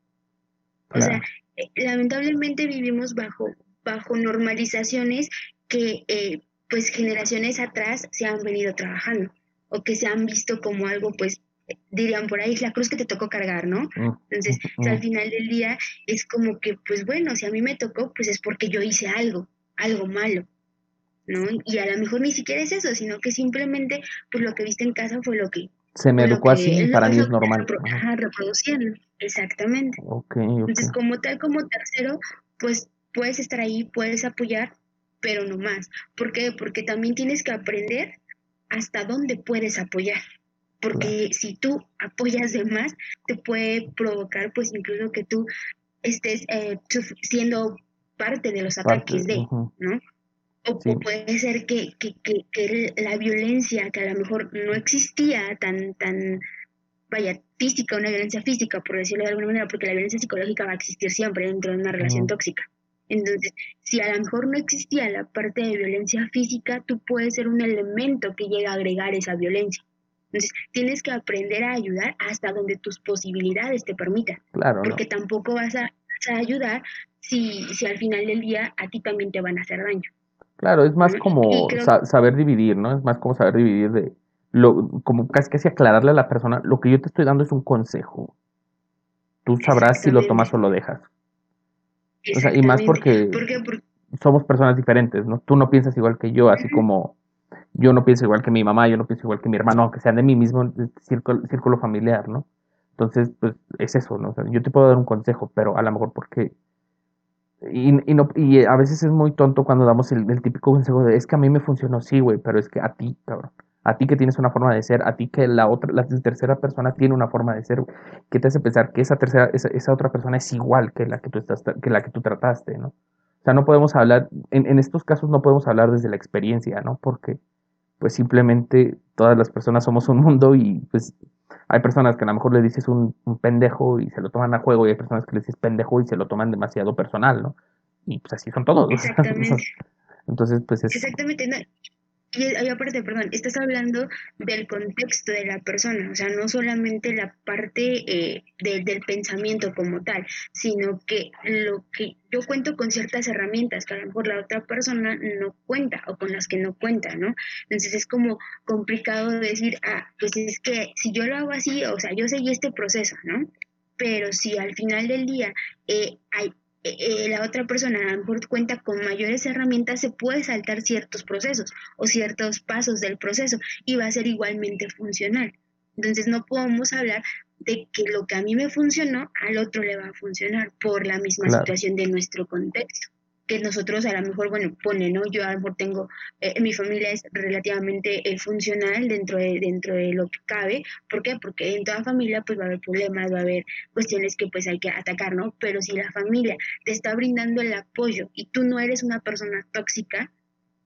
O sea, eh, lamentablemente vivimos bajo, bajo normalizaciones que eh, pues generaciones atrás se han venido trabajando o que se han visto como algo pues dirían por ahí, es la cruz que te tocó cargar, ¿no? Mm, Entonces, mm, al mm. final del día es como que, pues bueno, si a mí me tocó, pues es porque yo hice algo, algo malo, ¿no? Y a lo mejor ni siquiera es eso, sino que simplemente, pues lo que viste en casa fue lo que... Se me educó así, para mí es normal. Ajá, reproduciendo, exactamente. Entonces, como tal, como tercero, pues puedes estar ahí, puedes apoyar, pero no más. ¿Por qué? Porque también tienes que aprender hasta dónde puedes apoyar porque si tú apoyas de más, te puede provocar pues incluso que tú estés eh, siendo parte de los ataques de, ¿no? O, puede ser que, que, que, la violencia, que a lo mejor no existía tan, tan, vaya, física, una violencia física, por decirlo de alguna manera, porque la violencia psicológica va a existir siempre dentro de una relación tóxica. Entonces, si a lo mejor no existía la parte de violencia física, tú puedes ser un elemento que llega a agregar esa violencia. Entonces, tienes que aprender a ayudar hasta donde tus posibilidades te permitan. Claro. Porque tampoco vas a, ayudar si, si al final del día a ti también te van a hacer daño. Claro, es más como saber dividir, ¿no? Es más como saber dividir de, lo, como casi casi aclararle a la persona, lo que yo te estoy dando es un consejo. Tú sabrás si lo tomas o lo dejas. O sea, y más porque, porque somos personas diferentes, ¿no? Tú no piensas igual que yo, así como yo no pienso igual que mi mamá, yo no pienso igual que mi hermano, aunque sean de mi mismo círculo, círculo familiar, ¿no? Entonces, pues es eso, ¿no? O sea, yo te puedo dar un consejo, pero a lo mejor porque... Y, y, no, y a veces es muy tonto cuando damos el, típico consejo de, es que a mí me funcionó, sí, güey, pero es que a ti, cabrón. A ti que tienes una forma de ser, a ti que la otra, la tercera persona tiene una forma de ser, que te hace pensar que esa tercera, esa, esa otra persona es igual que la que tú estás, que la que tú trataste, ¿no? O sea, no podemos hablar, en, en estos casos no podemos hablar desde la experiencia, ¿no? Porque pues simplemente todas las personas somos un mundo y pues hay personas que a lo mejor le dices un, pendejo y se lo toman a juego y hay personas que le dices pendejo y se lo toman demasiado personal, ¿no? Y pues así son todos. Exactamente. Entonces, pues es... Exactamente. Y, aparte, perdón, estás hablando del contexto de la persona, o sea, no solamente la parte eh, del pensamiento como tal, sino que lo que yo cuento con ciertas herramientas que a lo mejor la otra persona no cuenta o con las que no cuenta, ¿no? Entonces es como complicado decir, ah, pues es que si yo lo hago así, o sea, yo seguí este proceso, ¿no? Pero si al final del día eh, hay eh, la otra persona mejor cuenta con mayores herramientas, se puede saltar ciertos procesos o ciertos pasos del proceso y va a ser igualmente funcional. Entonces no podemos hablar de que lo que a mí me funcionó, al otro le va a funcionar por la misma situación de nuestro contexto que nosotros a lo mejor, bueno, pone, ¿no? Yo a lo mejor tengo, eh, mi familia es relativamente eh, funcional dentro de, dentro de lo que cabe. ¿Por qué? Porque en toda familia pues va a haber problemas, va a haber cuestiones que pues hay que atacar, ¿no? Pero si la familia te está brindando el apoyo y tú no eres una persona tóxica,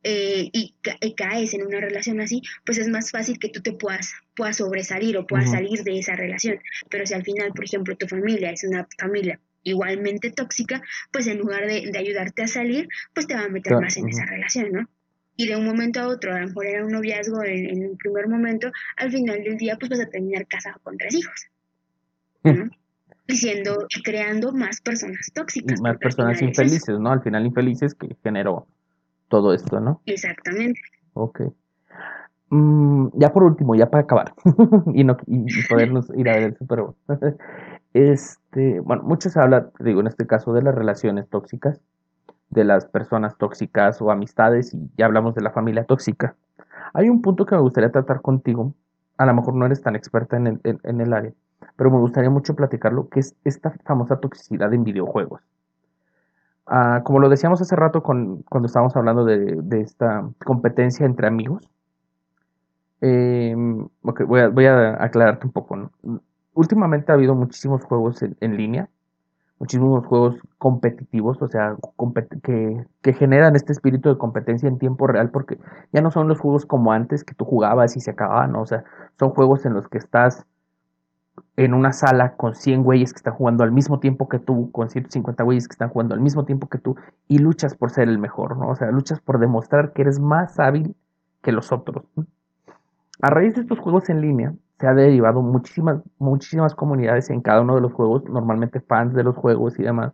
eh, y, caes en una relación así, pues es más fácil que tú te puedas, puedas sobresalir o puedas salir de esa relación. Pero si al final, por ejemplo, tu familia es una familia igualmente tóxica, pues en lugar de, ayudarte a salir, pues te va a meter más en esa relación, ¿no? Y de un momento a otro, a lo mejor era un noviazgo en, en un primer momento, al final del día pues vas a terminar casado con tres hijos. ¿no? Diciendo y creando más personas tóxicas. más personas infelices, ¿no? Al final infelices que generó todo esto, ¿no? Exactamente. Ok. Mm, ya por último, ya para acabar y, no, y, podernos ir a ver el Super Este, bueno, mucho se habla, digo, en este caso de las relaciones tóxicas, de las personas tóxicas o amistades, y ya hablamos de la familia tóxica. Hay un punto que me gustaría tratar contigo, a lo mejor no eres tan experta en el, área, pero me gustaría mucho platicarlo, que es esta famosa toxicidad en videojuegos. Ah, como lo decíamos hace rato cuando estábamos hablando de, esta competencia entre amigos, eh, voy, a, aclararte un poco. Últimamente ha habido muchísimos juegos en, línea, muchísimos juegos competitivos, o sea, que, generan este espíritu de competencia en tiempo real, porque ya no son los juegos como antes que tú jugabas y se acababan, o sea, son juegos en los que estás en una sala con 100 güeyes que están jugando al mismo tiempo que tú, con 150 güeyes que están jugando al mismo tiempo que tú, y luchas por ser el mejor, ¿no? O sea, luchas por demostrar que eres más hábil que los otros. A raíz de estos juegos en línea, se ha derivado muchísimas, muchísimas comunidades en cada uno de los juegos, normalmente fans de los juegos y demás,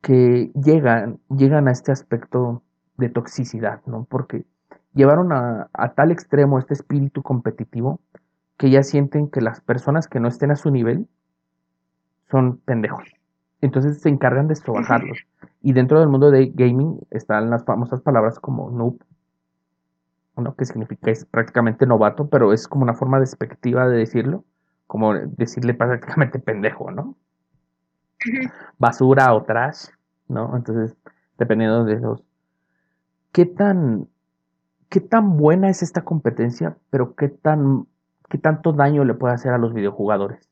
que llegan, llegan a este aspecto de toxicidad, ¿no? Porque llevaron a, a tal extremo este espíritu competitivo que ya sienten que las personas que no estén a su nivel son pendejos. Entonces se encargan de trabajarlos. Y dentro del mundo de gaming están las famosas palabras como noob, ¿no? que significa es prácticamente novato, pero es como una forma despectiva de decirlo, como decirle prácticamente pendejo, ¿no? Basura o trash, ¿no? Entonces, dependiendo de los... ¿Qué tan, ¿Qué tan buena es esta competencia, pero qué tan ¿qué tanto daño le puede hacer a los videojugadores?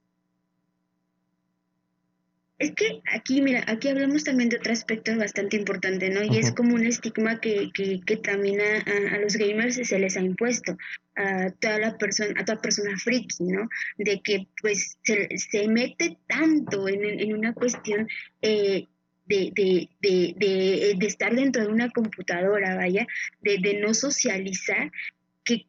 Es que aquí, mira, aquí hablamos también de otro aspecto bastante importante, ¿no? Y es como un estigma que, que, también a, los gamers se les ha impuesto, a toda la persona, a toda persona friki, ¿no? De que pues se, se mete tanto en, en una cuestión eh, de, de, de, de, estar dentro de una computadora, vaya, de, de no socializar,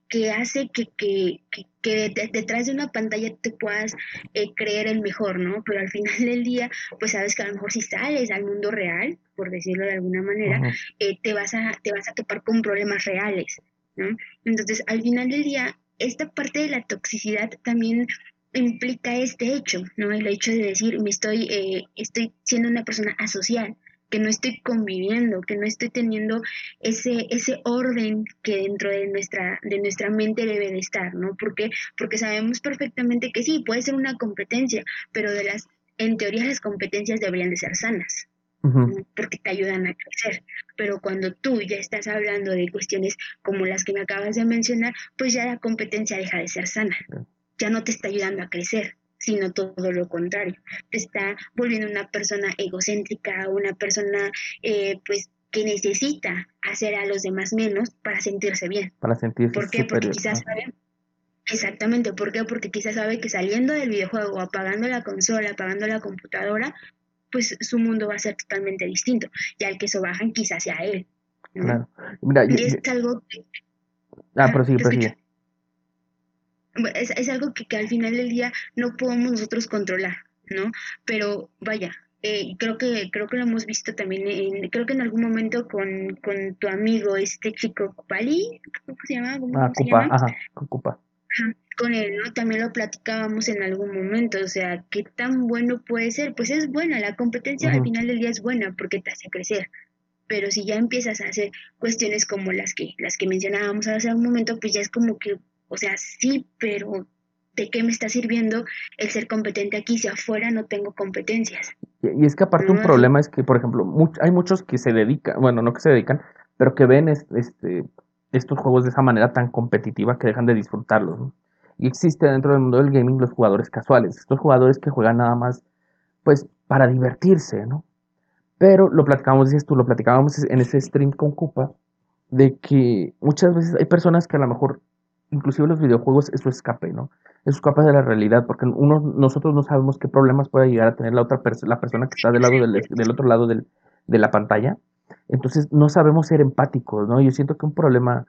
que, hace que, que, detrás de una pantalla te puedas eh, creer el mejor, ¿no? Pero al final del día, pues sabes que a lo mejor si sales al mundo real, por decirlo de alguna manera, eh, te, vas a, te vas a topar con problemas reales, ¿no? Entonces, al final del día, esta parte de la toxicidad también implica este hecho, ¿no? El hecho de decir, me estoy, eh, estoy siendo una persona asocial, que no estoy conviviendo, que no estoy teniendo ese, ese orden que dentro de nuestra, de nuestra mente debe de estar, ¿no? Porque, porque sabemos perfectamente que sí, puede ser una competencia, pero de las, en teoría las competencias deberían de ser sanas. porque te ayudan a crecer. Pero cuando tú ya estás hablando de cuestiones como las que me acabas de mencionar, pues ya la competencia deja de ser sana. Ya no te está ayudando a crecer sino todo lo contrario. Te está volviendo una persona egocéntrica, una persona eh, pues que necesita hacer a los demás menos para sentirse bien. Para sentirse ¿Por qué? Porque quizás sabe, exactamente, ¿por qué? Porque quizás sabe que saliendo del videojuego, apagando la consola, apagando la computadora, pues su mundo va a ser totalmente distinto. Y al que eso bajan quizás sea él. Claro. y es algo que... Ah, prosigue, prosigue es, es algo que, que, al final del día no podemos nosotros controlar, ¿no? Pero vaya, eh, creo que creo que lo hemos visto también, en, creo que en algún momento con, con tu amigo, este chico Kupali, ¿cómo se llama? ¿Cómo, ah, Kupa, ajá, con él, ¿no? También lo platicábamos en algún momento, o sea, ¿qué tan bueno puede ser? Pues es buena, la competencia al final del día es buena porque te hace crecer, pero si ya empiezas a hacer cuestiones como las que las que mencionábamos hace un momento, pues ya es como que o sea, sí, pero ¿de qué me está sirviendo el ser competente aquí si afuera no tengo competencias? Y, es que aparte un problema es que, por ejemplo, hay muchos que se dedican, bueno, no que se dedican, pero que ven este, estos juegos de esa manera tan competitiva que dejan de disfrutarlos. Y existe dentro del mundo del gaming los jugadores casuales, estos jugadores que juegan nada más, pues, para divertirse, ¿no? Pero lo platicábamos, dices tú, lo platicábamos en ese stream con Cupa, de que muchas veces hay personas que a lo mejor inclusive los videojuegos es su escape, ¿no? Es su escape de la realidad, porque uno, nosotros no sabemos qué problemas puede llegar a tener la otra la persona que está del lado del, del otro lado del, de la pantalla. Entonces no sabemos ser empáticos, ¿no? Yo siento que un problema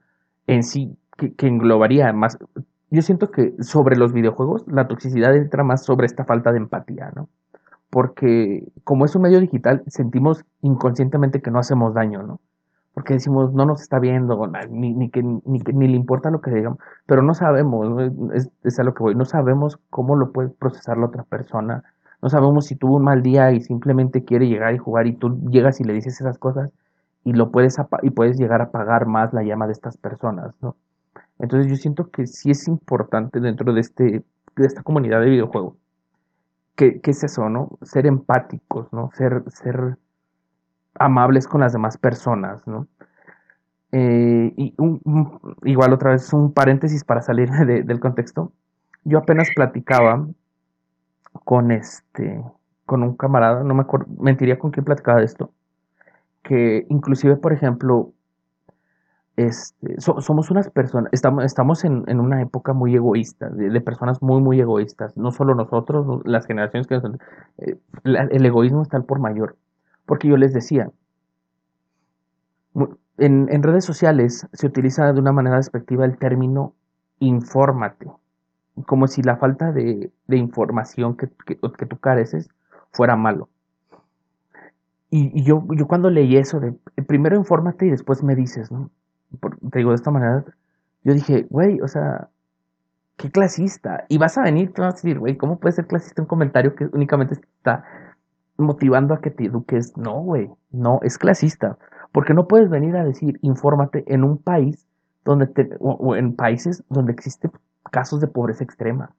en sí que, que englobaría más, yo siento que sobre los videojuegos la toxicidad entra más sobre esta falta de empatía, ¿no? Porque como es un medio digital, sentimos inconscientemente que no hacemos daño, ¿no? Porque decimos, no nos está viendo, ni, ni, le importa lo que digamos, pero no sabemos, es, es, a lo que voy, no sabemos cómo lo puede procesar la otra persona, no sabemos si tuvo un mal día y simplemente quiere llegar y jugar y tú llegas y le dices esas cosas y lo puedes y puedes llegar a apagar más la llama de estas personas, ¿no? Entonces yo siento que sí es importante dentro de este de esta comunidad de videojuegos que, que es eso, ¿no? Ser empáticos, ¿no? Ser ser amables con las demás personas, ¿no? Eh, y igual otra vez un paréntesis para salir del contexto. Yo apenas platicaba con este, con un camarada, no me acuerdo, mentiría con quién platicaba de esto, que inclusive, por ejemplo, este, somos unas personas, estamos, estamos en, una época muy egoísta, de, personas muy, muy egoístas, no solo nosotros, las generaciones que... Eh, el egoísmo está al por mayor. Porque yo les decía, en, redes sociales se utiliza de una manera despectiva el término infórmate, como si la falta de, información que, que, tú careces fuera malo. Y, yo, yo cuando leí eso de primero infórmate y después me dices, ¿no? te digo de esta manera, yo dije, güey, o sea, qué clasista. Y vas a venir, te vas a decir, güey, ¿cómo puede ser clasista un comentario que únicamente está motivando a que te eduques. No, güey, no, es clasista. Porque no puedes venir a decir, infórmate en un país donde o, en países donde existen casos de pobreza extrema.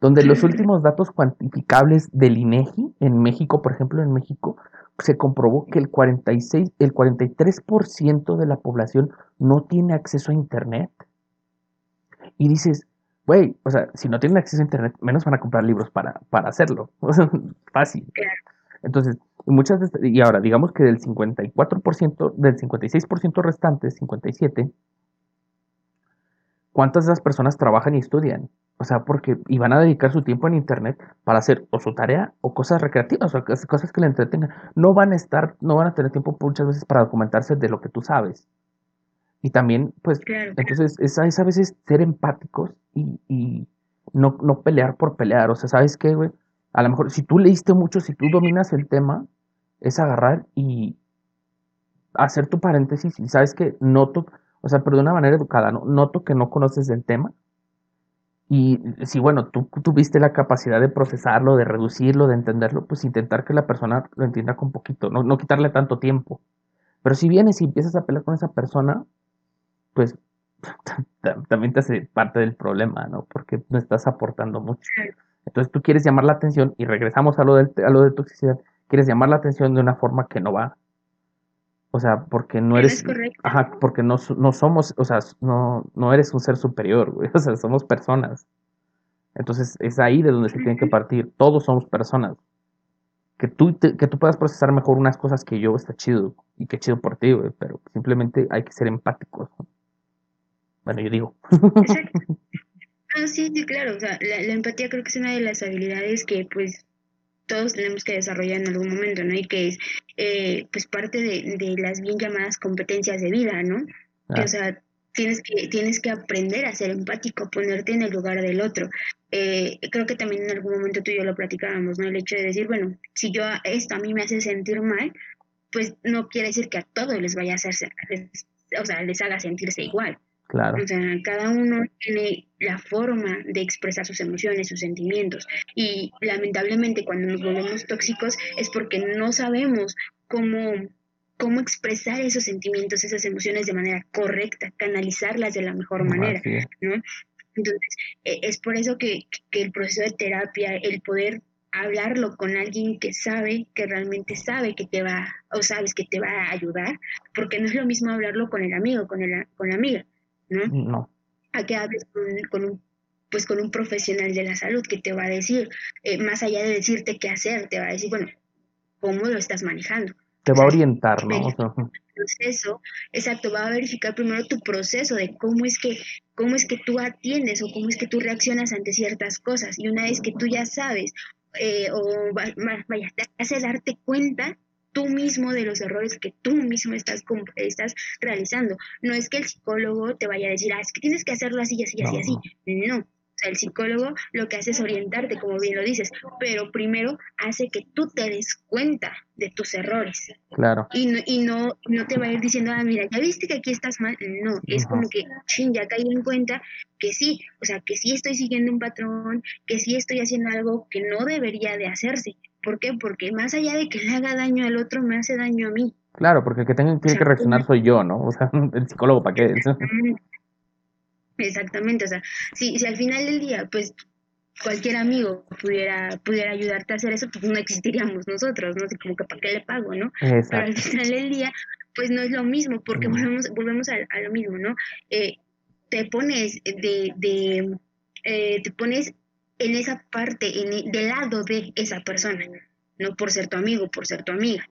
Donde los últimos datos cuantificables del INEGI, en México, por ejemplo, en México, se comprobó que el 46, el 43% de la población no tiene acceso a internet. Y dices, güey, o sea, si no tienen acceso a internet, menos van a comprar libros para, para hacerlo. Fácil. Entonces, muchas y ahora, digamos que del 54%, del 56% restante, 57%, ¿cuántas de esas personas trabajan y estudian? O sea, porque iban a dedicar su tiempo en internet para hacer o su tarea o cosas recreativas o cosas que le entretengan. No van a estar, no van a tener tiempo muchas veces para documentarse de lo que tú sabes. Y también, pues, entonces es, a veces ser empáticos y, y no, no pelear por pelear. O sea, ¿sabes qué, güey? A lo mejor si tú leíste mucho, si tú dominas el tema, es agarrar y hacer tu paréntesis y sabes que noto, o sea, pero de una manera educada, ¿no? noto que no conoces del tema. Y si, bueno, tú tuviste la capacidad de procesarlo, de reducirlo, de entenderlo, pues intentar que la persona lo entienda con poquito, no, no quitarle tanto tiempo. Pero si vienes y empiezas a pelear con esa persona, pues también te hace parte del problema, ¿no? Porque no estás aportando mucho. Entonces tú quieres llamar la atención y regresamos a lo, del, a lo de toxicidad, quieres llamar la atención de una forma que no va. O sea, porque no eres... ajá, porque no, no somos, o sea, no, no eres un ser superior, güey. O sea, somos personas. Entonces es ahí de donde se tiene que partir. Todos somos personas. Que tú, que tú puedas procesar mejor unas cosas que yo está chido. Y qué chido por ti, güey. Pero simplemente hay que ser empáticos. Bueno, yo digo. Ah, sí, sí, claro. O sea, la, empatía creo que es una de las habilidades que pues todos tenemos que desarrollar en algún momento, ¿no? Y que es eh, pues parte de, de, las bien llamadas competencias de vida, ¿no? o sea, tienes que, tienes que aprender a ser empático, ponerte en el lugar del otro. Eh, creo que también en algún momento tú y yo lo platicábamos, ¿no? El hecho de decir, bueno, si yo esto a mí me hace sentir mal, pues no quiere decir que a todos les vaya a hacer, o sea, les haga sentirse igual. Claro. O sea, cada uno tiene la forma de expresar sus emociones, sus sentimientos. Y lamentablemente cuando nos volvemos tóxicos es porque no sabemos cómo, cómo expresar esos sentimientos, esas emociones de manera correcta, canalizarlas de la mejor manera, ¿no? Entonces, e, es por eso que, que el proceso de terapia, el poder hablarlo con alguien que sabe, que realmente sabe que te va, o sabes que te va a ayudar, porque no es lo mismo hablarlo con el amigo, con, el, con la amiga ¿no? A que hables con, un pues con un profesional de la salud que te va a decir, eh, más allá de decirte qué hacer, te va a decir, bueno, ¿cómo lo estás manejando? te va a orientar, ¿no? proceso, exacto, va a verificar primero tu proceso de cómo es que cómo es que tú atiendes o cómo es que tú reaccionas ante ciertas cosas. Y una vez que tú ya sabes eh, o vaya, te hace darte cuenta tú mismo de los errores que tú mismo estás, estás realizando. No es que el psicólogo te vaya a decir, ah, es que tienes que hacerlo así, así, así, así. No, o sea, el psicólogo lo que hace es orientarte, como bien lo dices, pero primero hace que tú te des cuenta de tus errores. Claro. Y no, y no, no te va a ir diciendo, ah, mira, ya viste que aquí estás mal. No, es como que, ching, ya caí en cuenta que sí, o sea, que sí estoy siguiendo un patrón, que sí estoy haciendo algo que no debería de hacerse. ¿Por qué? Porque más allá de que le haga daño al otro, me hace daño a mí. Claro, porque el que tiene que reaccionar soy yo, ¿no? O sea, el psicólogo, ¿para qué? Exactamente, o sea, si, si al final del día, pues cualquier amigo pudiera, pudiera ayudarte a hacer eso, pues no existiríamos nosotros, ¿no? Como que para qué le pago, ¿no? Pero al final del día, pues no es lo mismo, porque volvemos, volvemos a, lo mismo, ¿no? Eh, te pones de, de eh, te pones en esa parte, en, del lado de esa persona, no por ser tu amigo, por ser tu amiga.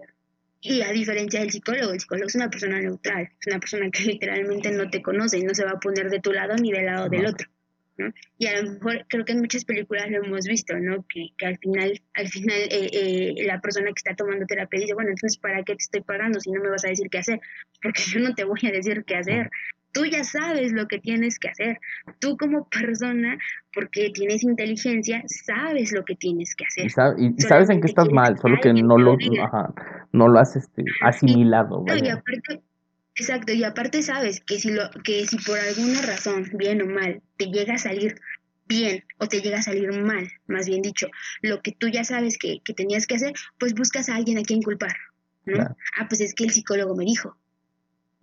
Y a diferencia del psicólogo, el psicólogo es una persona neutral, es una persona que literalmente no te conoce y no se va a poner de tu lado ni del lado del otro. ¿no? Y a lo mejor creo que en muchas películas lo hemos visto, ¿no? Que, que al final, al final eh, eh, la persona que está tomando terapia dice, bueno, entonces ¿para qué te estoy pagando si no me vas a decir qué hacer? Porque yo no te voy a decir qué hacer. Tú ya sabes lo que tienes que hacer. Tú como persona, porque tienes inteligencia, sabes lo que tienes que hacer. Y, sabes en qué estás mal, solo que no lo, no lo has este, asimilado. exacto, y aparte sabes que si, lo, que si por alguna razón, bien o mal, te llega a salir bien o te llega a salir mal, más bien dicho, lo que tú ya sabes que, que tenías que hacer, pues buscas a alguien a quien culpar. ¿no? Ah, pues es que el psicólogo me dijo,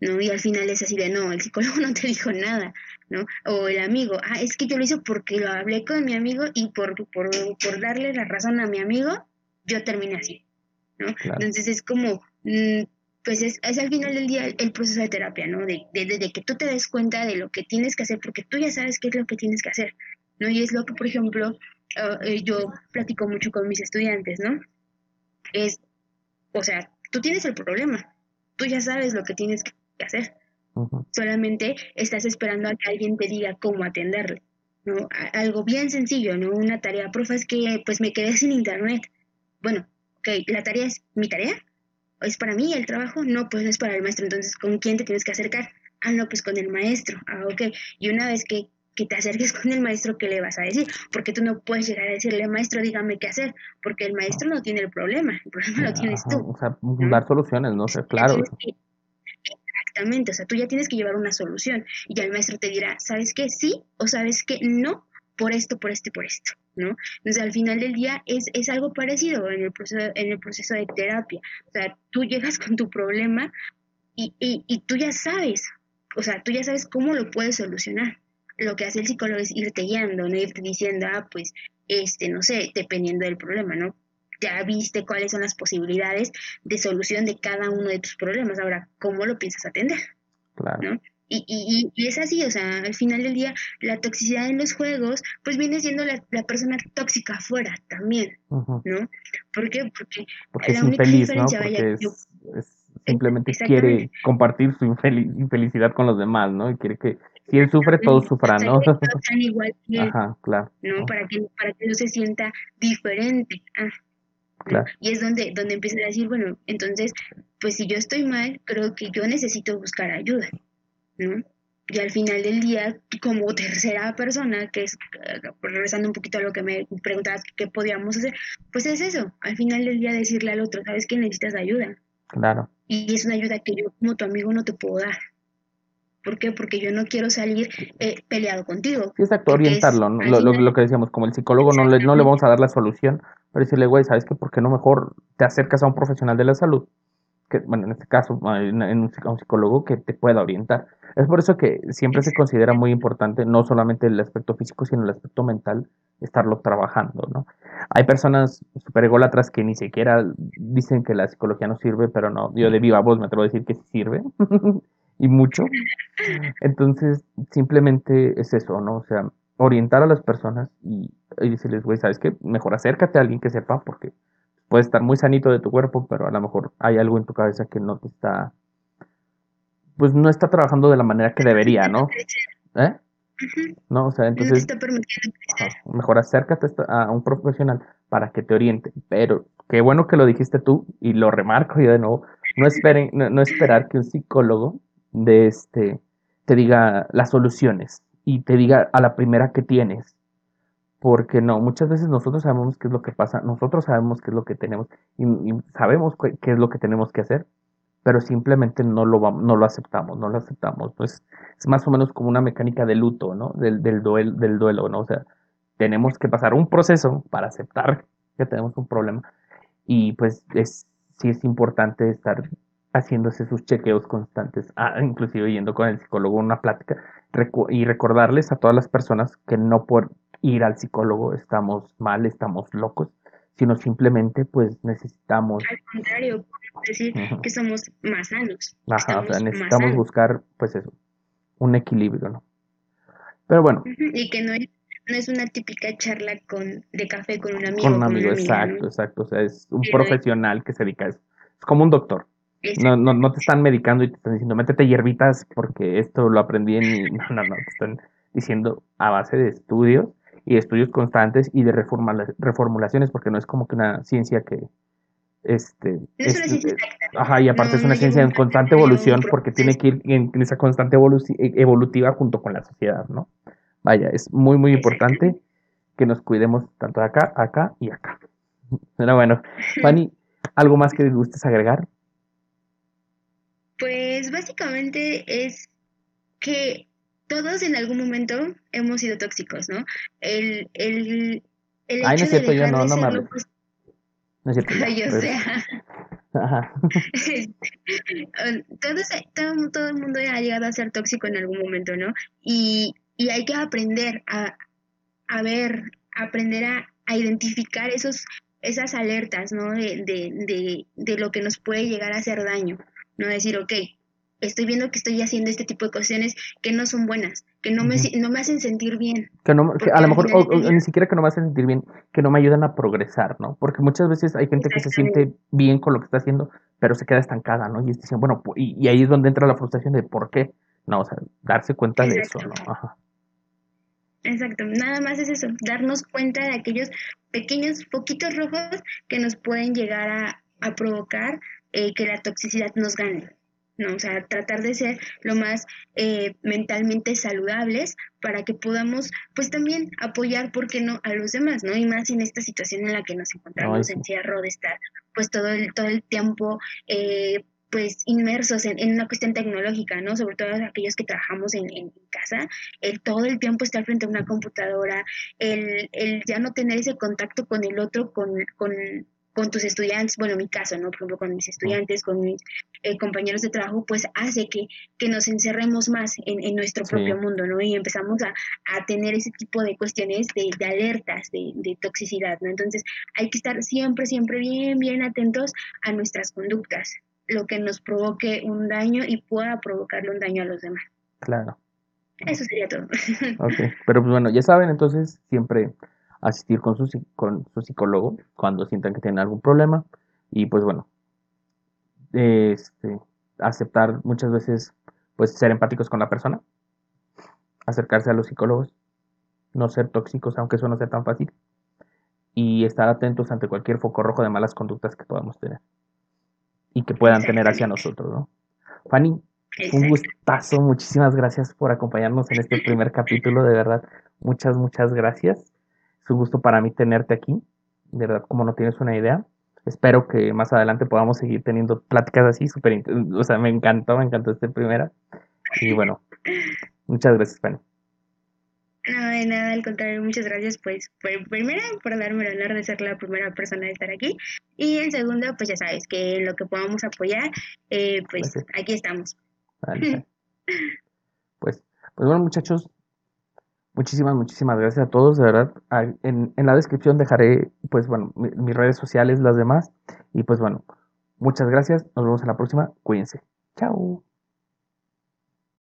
¿no? Y al final es así de, no, el psicólogo no te dijo nada, ¿no? O el amigo, ah, es que yo lo hice porque lo hablé con mi amigo y por, por, por darle la razón a mi amigo, yo terminé así, ¿no? Entonces es como, mm, pues es, es, al final del día el, proceso de terapia, ¿no? De, de, que tú te des cuenta de lo que tienes que hacer, porque tú ya sabes qué es lo que tienes que hacer, ¿no? Y es lo que, por ejemplo, eh, yo platico mucho con mis estudiantes, ¿no? Es, o sea, tú tienes el problema, tú ya sabes lo que tienes que hacer. Solamente estás esperando a que alguien te diga cómo atenderlo. ¿no? Algo bien sencillo, ¿no? Una tarea, profe, es que pues me quedé sin internet. Bueno, ok, la tarea es mi tarea. ¿Es para mí el trabajo? No, pues no es para el maestro. Entonces, ¿con quién te tienes que acercar? Ah, no, pues con el maestro. Ah, ok. Y una vez que, que te acerques con el maestro, ¿qué le vas a decir? Porque tú no puedes llegar a decirle, maestro, dígame qué hacer, porque el maestro no tiene el problema, el problema lo tienes tú. O sea, dar soluciones, ¿no? sé, claro. O sea, tú ya tienes que llevar una solución y ya el maestro te dirá, ¿sabes qué? Sí o sabes qué? No, por esto, por esto y por esto, ¿no? Entonces, al final del día es, es algo parecido en el, proceso, en el proceso de terapia. O sea, tú llegas con tu problema y, y, y tú ya sabes, o sea, tú ya sabes cómo lo puedes solucionar. Lo que hace el psicólogo es irte guiando, no irte diciendo, ah, pues, este, no sé, dependiendo del problema, ¿no? Ya viste cuáles son las posibilidades de solución de cada uno de tus problemas. Ahora, ¿cómo lo piensas atender? Claro. Y, y, y, es así, o sea, al final del día, la toxicidad en los juegos, pues viene siendo la, persona tóxica afuera también, ¿no? ¿Por qué? Porque, la es única diferencia, vaya, simplemente quiere compartir su infelicidad con los demás, ¿no? Y quiere que si él sufre, todos sufran, ¿no? Igual Ajá, claro. ¿no? Para que, para que no se sienta diferente. Ah, y es donde, donde empiezan a decir, bueno, entonces, pues si yo estoy mal, creo que yo necesito buscar ayuda, ¿no? Y al final del día, como tercera persona, que es, eh, regresando un poquito a lo que me preguntabas qué podíamos hacer, pues es eso, al final del día decirle al otro, sabes que necesitas ayuda. Claro. Y es una ayuda que yo como tu amigo no te puedo dar. ¿Por qué? Porque yo no quiero salir eh, peleado contigo. Sí, exacto, orientarlo. Lo, lo, que decíamos, como el psicólogo no le, no le vamos a dar la solución, pero decirle, güey, ¿sabes qué? ¿Por qué no mejor te acercas a un profesional de la salud? Que, bueno, en este caso, en, un, psicólogo que te pueda orientar. Es por eso que siempre se considera muy importante, no solamente el aspecto físico, sino el aspecto mental, estarlo trabajando, ¿no? Hay personas súper ególatras que ni siquiera dicen que la psicología no sirve, pero no, yo de viva voz me atrevo a decir que sí sirve, y mucho. Entonces, simplemente es eso, ¿no? O sea, orientar a las personas y, decirles, güey, ¿sabes qué? Mejor acércate a alguien que sepa porque puedes estar muy sanito de tu cuerpo, pero a lo mejor hay algo en tu cabeza que no te está, pues no está trabajando de la manera que debería, ¿no? ¿Eh? No, o sea, entonces, mejor acércate a un profesional para que te oriente, pero qué bueno que lo dijiste tú y lo remarco yo de nuevo, no esperen, no, esperar que un psicólogo de este te diga las soluciones y te diga a la primera que tienes. Porque no, muchas veces nosotros sabemos qué es lo que pasa, nosotros sabemos qué es lo que tenemos y, sabemos qué es lo que tenemos que hacer, pero simplemente no lo, no lo aceptamos, no lo aceptamos. Pues es más o menos como una mecánica de luto, ¿no? Del, del, duelo, del duelo, ¿no? O sea, tenemos que pasar un proceso para aceptar que tenemos un problema y pues es, sí es importante estar haciéndose sus chequeos constantes, ah, inclusive yendo con el psicólogo una plática y recordarles a todas las personas que no por ir al psicólogo estamos mal, estamos locos, sino simplemente pues necesitamos... Al contrario, decir que somos más sanos. Ajá, o sea, necesitamos buscar pues eso, un equilibrio, ¿no? Pero bueno. Y que no es, no es una típica charla con, de café con un amigo. Con un amigo, exacto, exacto. O sea, es un profesional que se dedica a eso. Es como un doctor. No, no, no te están medicando y te están diciendo, métete hierbitas porque esto lo aprendí en... No, no, no, te están diciendo a base de estudios y estudios constantes y de reformulaciones, porque no es como que una ciencia que... Este, es, una ciencia Ajá, y aparte es una ciencia en constante evolución porque tiene que ir en, esa constante evolutiva junto con la sociedad, ¿no? Vaya, es muy, muy importante que nos cuidemos tanto acá, acá y acá. Pero bueno, Fanny, ¿algo más que gustes agregar? Pues básicamente es que todos en algún momento hemos sido tóxicos, ¿no? El, el, el Ay, no es cierto, yo no, no me hables. Pues no es cierto. Ay, yo sé. Ajá. todo, todo, el mundo ha llegado a ser tóxico en algún momento, ¿no? Y, y hay que aprender a, a ver, aprender a, a identificar esos, esas alertas, ¿no? De, de, de, de lo que nos puede llegar a hacer daño. No decir, ok, estoy viendo que estoy haciendo este tipo de cuestiones que no son buenas, que no me, no me hacen sentir bien. Que, no, a lo mejor, ni siquiera que no me hacen sentir bien, que no me ayudan a progresar, ¿no? Porque muchas veces hay gente que se siente bien con lo que está haciendo, pero se queda estancada, ¿no? Y dicen, bueno, y, y, ahí es donde entra la frustración de por qué. No, o sea, darse cuenta de eso, ¿no? Ajá. Exacto, nada más es eso, darnos cuenta de aquellos pequeños poquitos rojos que nos pueden llegar a, a provocar eh, que la toxicidad nos gane. ¿no? O sea, tratar de ser lo más eh, mentalmente saludables para que podamos, pues también apoyar, ¿por qué no?, a los demás, ¿no? Y más en esta situación en la que nos encontramos en cierro de estar, pues todo el, todo el tiempo, eh, pues inmersos en, una cuestión tecnológica, ¿no? Sobre todo aquellos que trabajamos en, en casa, el todo el tiempo estar frente a una computadora, el, el ya no tener ese contacto con el otro, con, con con tus estudiantes, bueno, en mi caso, ¿no? Por ejemplo, con mis estudiantes, con mis eh, compañeros de trabajo, pues hace que, que nos encerremos más en, en nuestro propio mundo, ¿no? Y empezamos a, a, tener ese tipo de cuestiones de, de alertas, de, de, toxicidad, ¿no? Entonces, hay que estar siempre, siempre bien, bien atentos a nuestras conductas, lo que nos provoque un daño y pueda provocarle un daño a los demás. Claro. Eso sería todo. ok, pero pues bueno, ya saben, entonces siempre asistir con su, con su psicólogo cuando sientan que tienen algún problema y pues bueno, este, aceptar muchas veces, pues ser empáticos con la persona, acercarse a los psicólogos, no ser tóxicos, aunque eso no sea tan fácil, y estar atentos ante cualquier foco rojo de malas conductas que podamos tener y que puedan tener hacia nosotros, ¿no? Fanny, un gustazo, muchísimas gracias por acompañarnos en este primer capítulo, de verdad, muchas, muchas gracias. Es un gusto para mí tenerte aquí, de verdad, como no tienes una idea. Espero que más adelante podamos seguir teniendo pláticas así, súper, o sea, me encantó, me encantó este primera. Y bueno, muchas gracias, Fanny. No, de nada, al contrario, muchas gracias, pues, por, primero, por darme el honor de ser la primera persona de estar aquí. Y en segundo, pues ya sabes que lo que podamos apoyar, eh, pues aquí estamos. pues, pues bueno, muchachos, Muchísimas, muchísimas gracias a todos, de verdad. En, en la descripción dejaré, pues bueno, mis redes sociales, las demás. Y pues bueno, muchas gracias. Nos vemos en la próxima. Cuídense. Chao.